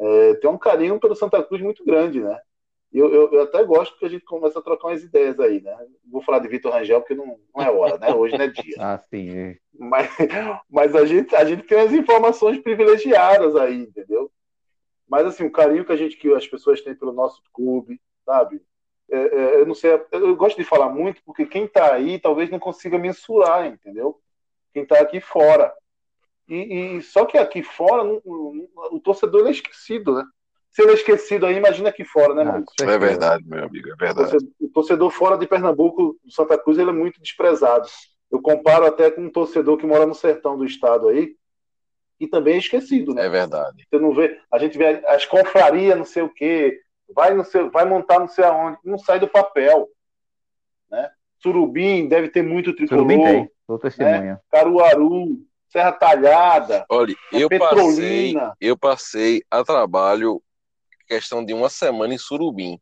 é, têm um carinho pelo Santa Cruz muito grande, né? Eu, eu, eu até gosto que a gente comece a trocar umas ideias aí, né? Vou falar de Vitor Rangel porque não, não é hora, né? Hoje não é dia. Ah, sim. é. Mas, mas a, gente, a gente tem as informações privilegiadas aí, entendeu? Mas assim, o carinho que a gente, que as pessoas têm pelo nosso clube, sabe? É, é, eu não sei, eu gosto de falar muito porque quem está aí talvez não consiga mensurar, entendeu? Quem está aqui fora. E, e- só que aqui fora não- não- o torcedor ele é esquecido, né? Se ele é esquecido aí, imagina aqui fora, né, Ah, Maurício? É verdade, meu amigo, é O verdade. torcedor, o torcedor fora de Pernambuco, do Santa Cruz, ele é muito desprezado. Eu comparo até com um torcedor que mora no sertão do estado aí, e também é esquecido, né? É verdade. Você não vê, a gente vê as confrarias, não sei o quê, vai, não sei, vai montar não sei aonde, não sai do papel, né? Surubim deve ter muito tricolor, bem, tem. Sou testemunha. Caruaru, Serra Talhada, Olha, eu passei, Petrolina. eu passei a trabalho questão de uma semana em Surubim.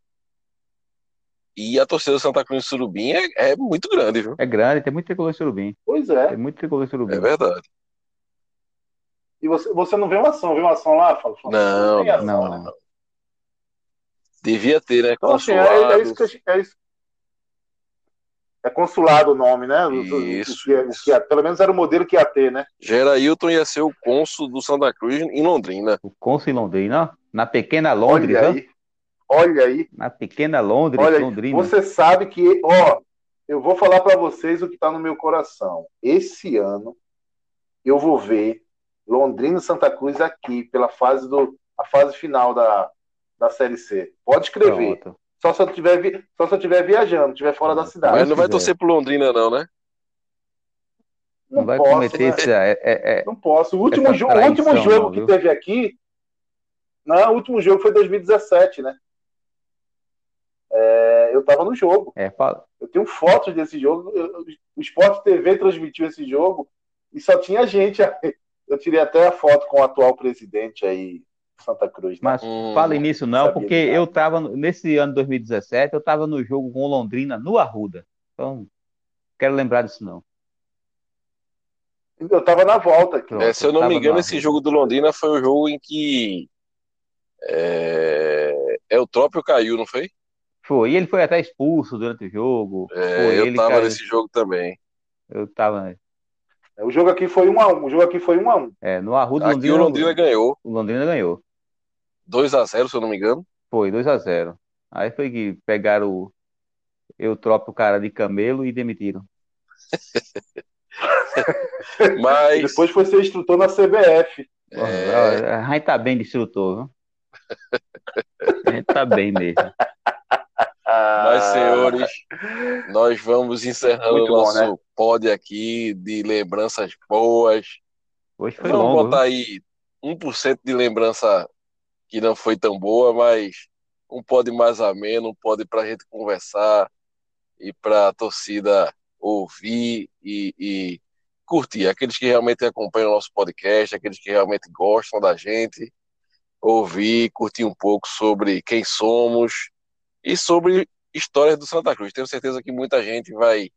E a torcida do Santa Cruz em Surubim é, é muito grande, viu? É grande, tem muito tricolor em Surubim. Pois é. Tem muito tricolor em Surubim. É verdade. E você, você não vê uma ação, vê uma ação lá? Fala, fala, Não, tem ação, não, né? não. Devia ter, né? Então, assim, é, é isso que gente- é isso. É consulado o nome, né? Isso, que é- isso. que é- pelo menos era o modelo que ia ter, né? Gerailton ia ser o cônsul do Santa Cruz em Londrina. O Cônsul em Londrina, ó. na pequena Londres, olha aí. Olha aí. Na pequena Londres, Olha aí. Londrina. Você sabe que, ó, eu vou falar para vocês o que está no meu coração. Esse ano eu vou ver Londrina e Santa Cruz aqui pela fase do a fase final da, da série C. Pode escrever. Pronto. Só se eu tiver vi- só se eu estiver viajando, estiver fora da cidade. Mas não vai quiser. torcer pro Londrina, não, né? Não, vai posso, cometer né? esse. É, é, é- Não posso. O último, jo- o último traição, jogo não, que teve aqui, Não, o último jogo foi 2017, né? É, eu tava no jogo. É, fala. Eu tenho fotos desse jogo. Eu- o Sport TV transmitiu esse jogo e só tinha gente. Eu tirei até a foto com o atual presidente aí, Santa Cruz. Né? Mas Hum, falem nisso não, porque eu tava, no- nesse ano 2017, eu tava no jogo com o Londrina no Arruda. Então, não quero lembrar disso não. Eu tava na volta aqui. É, se eu não tava me engano, no esse jogo do Londrina foi o jogo em que é, Eutrópio caiu, não foi? Foi, e ele foi até expulso durante o jogo. É, Foi, eu ele tava caiu. nesse jogo também. Eu tava, O jogo aqui foi um a um. O jogo aqui foi um a um. é, no Arruda, Aqui o Londrina ganhou o Londrina ganhou. 2 a 0 se eu não me engano. Foi 2 a 0. Aí foi que pegaram o Eutrópio cara de camelo e demitiram. Mas Depois foi ser instrutor na CBF. é, A gente tá bem de instrutor, viu? A gente tá bem mesmo. Mas, Ah, senhores, nós vamos encerrando o Muito bom, nosso né? pod aqui de lembranças boas. Hoje foi Vamos longo, botar viu? aí 1% de lembrança que não foi tão boa, mas um pod mais ameno, um pod para a gente conversar e para a torcida ouvir e, e curtir. Aqueles que realmente acompanham o nosso podcast, aqueles que realmente gostam da gente, ouvir, curtir um pouco sobre quem somos e sobre histórias do Santa Cruz. Tenho certeza que muita gente vai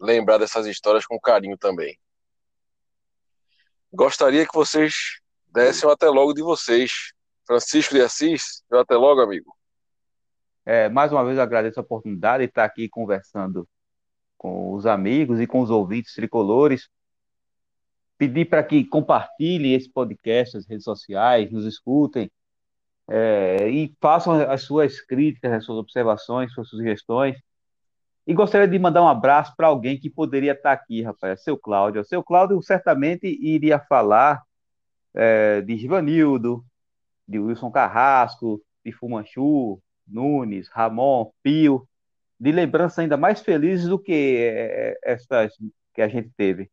lembrar dessas histórias com carinho também. Gostaria que vocês dessem até logo de vocês. Francisco de Assis, até logo, amigo. É, mais uma vez agradeço a oportunidade de estar aqui conversando com os amigos e com os ouvintes tricolores. Pedir para que compartilhem esse podcast nas redes sociais, nos escutem é, e façam as suas críticas, as suas observações, suas sugestões. E gostaria de mandar um abraço para alguém que poderia estar aqui, rapaz, seu Cláudio. Seu Cláudio certamente iria falar é, de Givanildo, de Wilson Carrasco, de Fumanchu, Nunes, Ramon, Pio, de lembranças ainda mais felizes do que é, essas que a gente teve.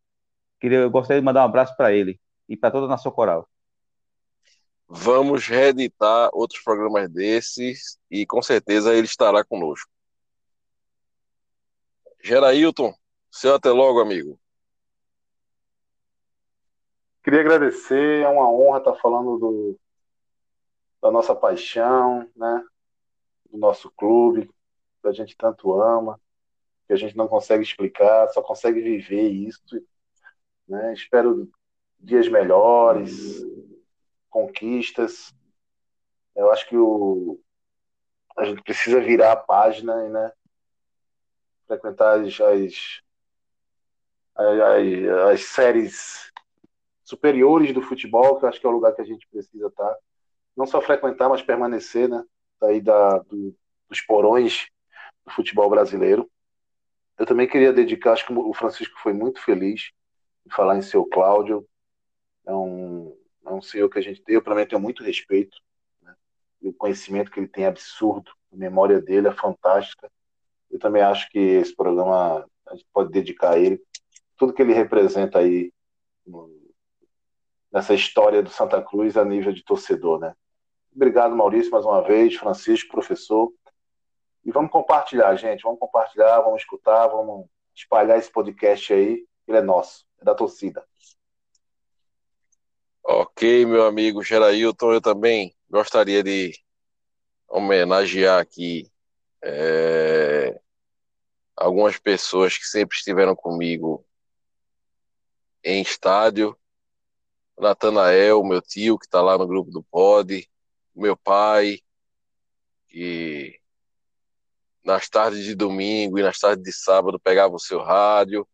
Queria, eu gostaria de mandar um abraço para ele e para toda a nossa coral. Vamos reeditar outros programas desses e com certeza ele estará conosco. Gerailton, seu até logo, amigo. Queria agradecer, é uma honra estar falando do, da nossa paixão, né? Do nosso clube, que a gente tanto ama, que a gente não consegue explicar, só consegue viver isso. Né? Espero dias melhores, conquistas. Eu acho que o, a gente precisa virar a página e né, frequentar as, as, as, as séries superiores do futebol, que eu acho que é o lugar que a gente precisa estar. Não só frequentar, mas permanecer, né? Sair da, do, dos porões do futebol brasileiro. Eu também queria dedicar, acho que o Francisco foi muito feliz em falar em seu Cláudio. É um, é um senhor que a gente tem, eu também tenho muito respeito. Né? E o conhecimento que ele tem é absurdo, a memória dele é fantástica. Eu também acho que esse programa a gente pode dedicar a ele, tudo que ele representa aí nessa história do Santa Cruz a nível de torcedor, né? Obrigado, Maurício, mais uma vez, Francisco, professor. E vamos compartilhar, gente. Vamos compartilhar, vamos escutar, vamos espalhar esse podcast aí. Ele é nosso, é da torcida. Ok, meu amigo Gerailton, eu também gostaria de homenagear aqui é, algumas pessoas que sempre estiveram comigo em estádio. Natanael, meu tio, que está lá no grupo do Pod, meu pai, que nas tardes de domingo e nas tardes de sábado pegava o seu rádio,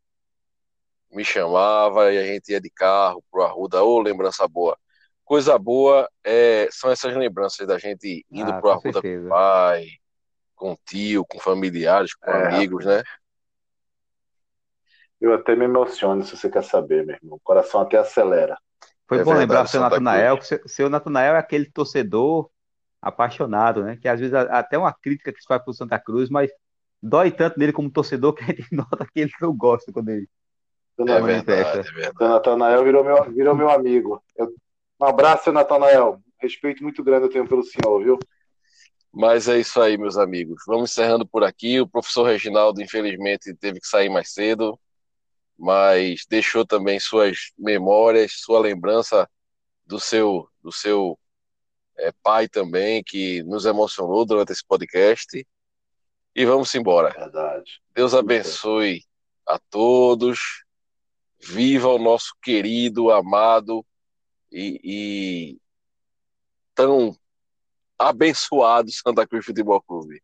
me chamava e a gente ia de carro pro Arruda, ô lembrança boa. Coisa boa é, são essas lembranças da gente indo Ah, pro Arruda com o pai, com o tio, com familiares, com É, amigos, né? Eu até me emociono se você quer saber, meu irmão. O coração até acelera. Foi É bom lembrar o seu Santa Natanael, que o seu, Natanael é aquele torcedor apaixonado, né? Que às vezes a- até uma crítica que se faz pro Santa Cruz, mas dói tanto nele como torcedor que a gente nota que ele não gosta quando ele. É verdade, é verdade. seu Natanael virou meu, virou meu amigo. Eu- um abraço, seu Natanael. Respeito muito grande eu tenho pelo senhor, viu? Mas é isso aí, meus amigos. Vamos encerrando por aqui. O professor Reginaldo, infelizmente, teve que sair mais cedo, mas deixou também suas memórias, sua lembrança do seu, do seu é, pai também, que nos emocionou durante esse podcast. E vamos embora. Verdade. Deus abençoe a todos. Viva o nosso querido, amado e, e tão abençoado Santa Cruz Futebol Clube.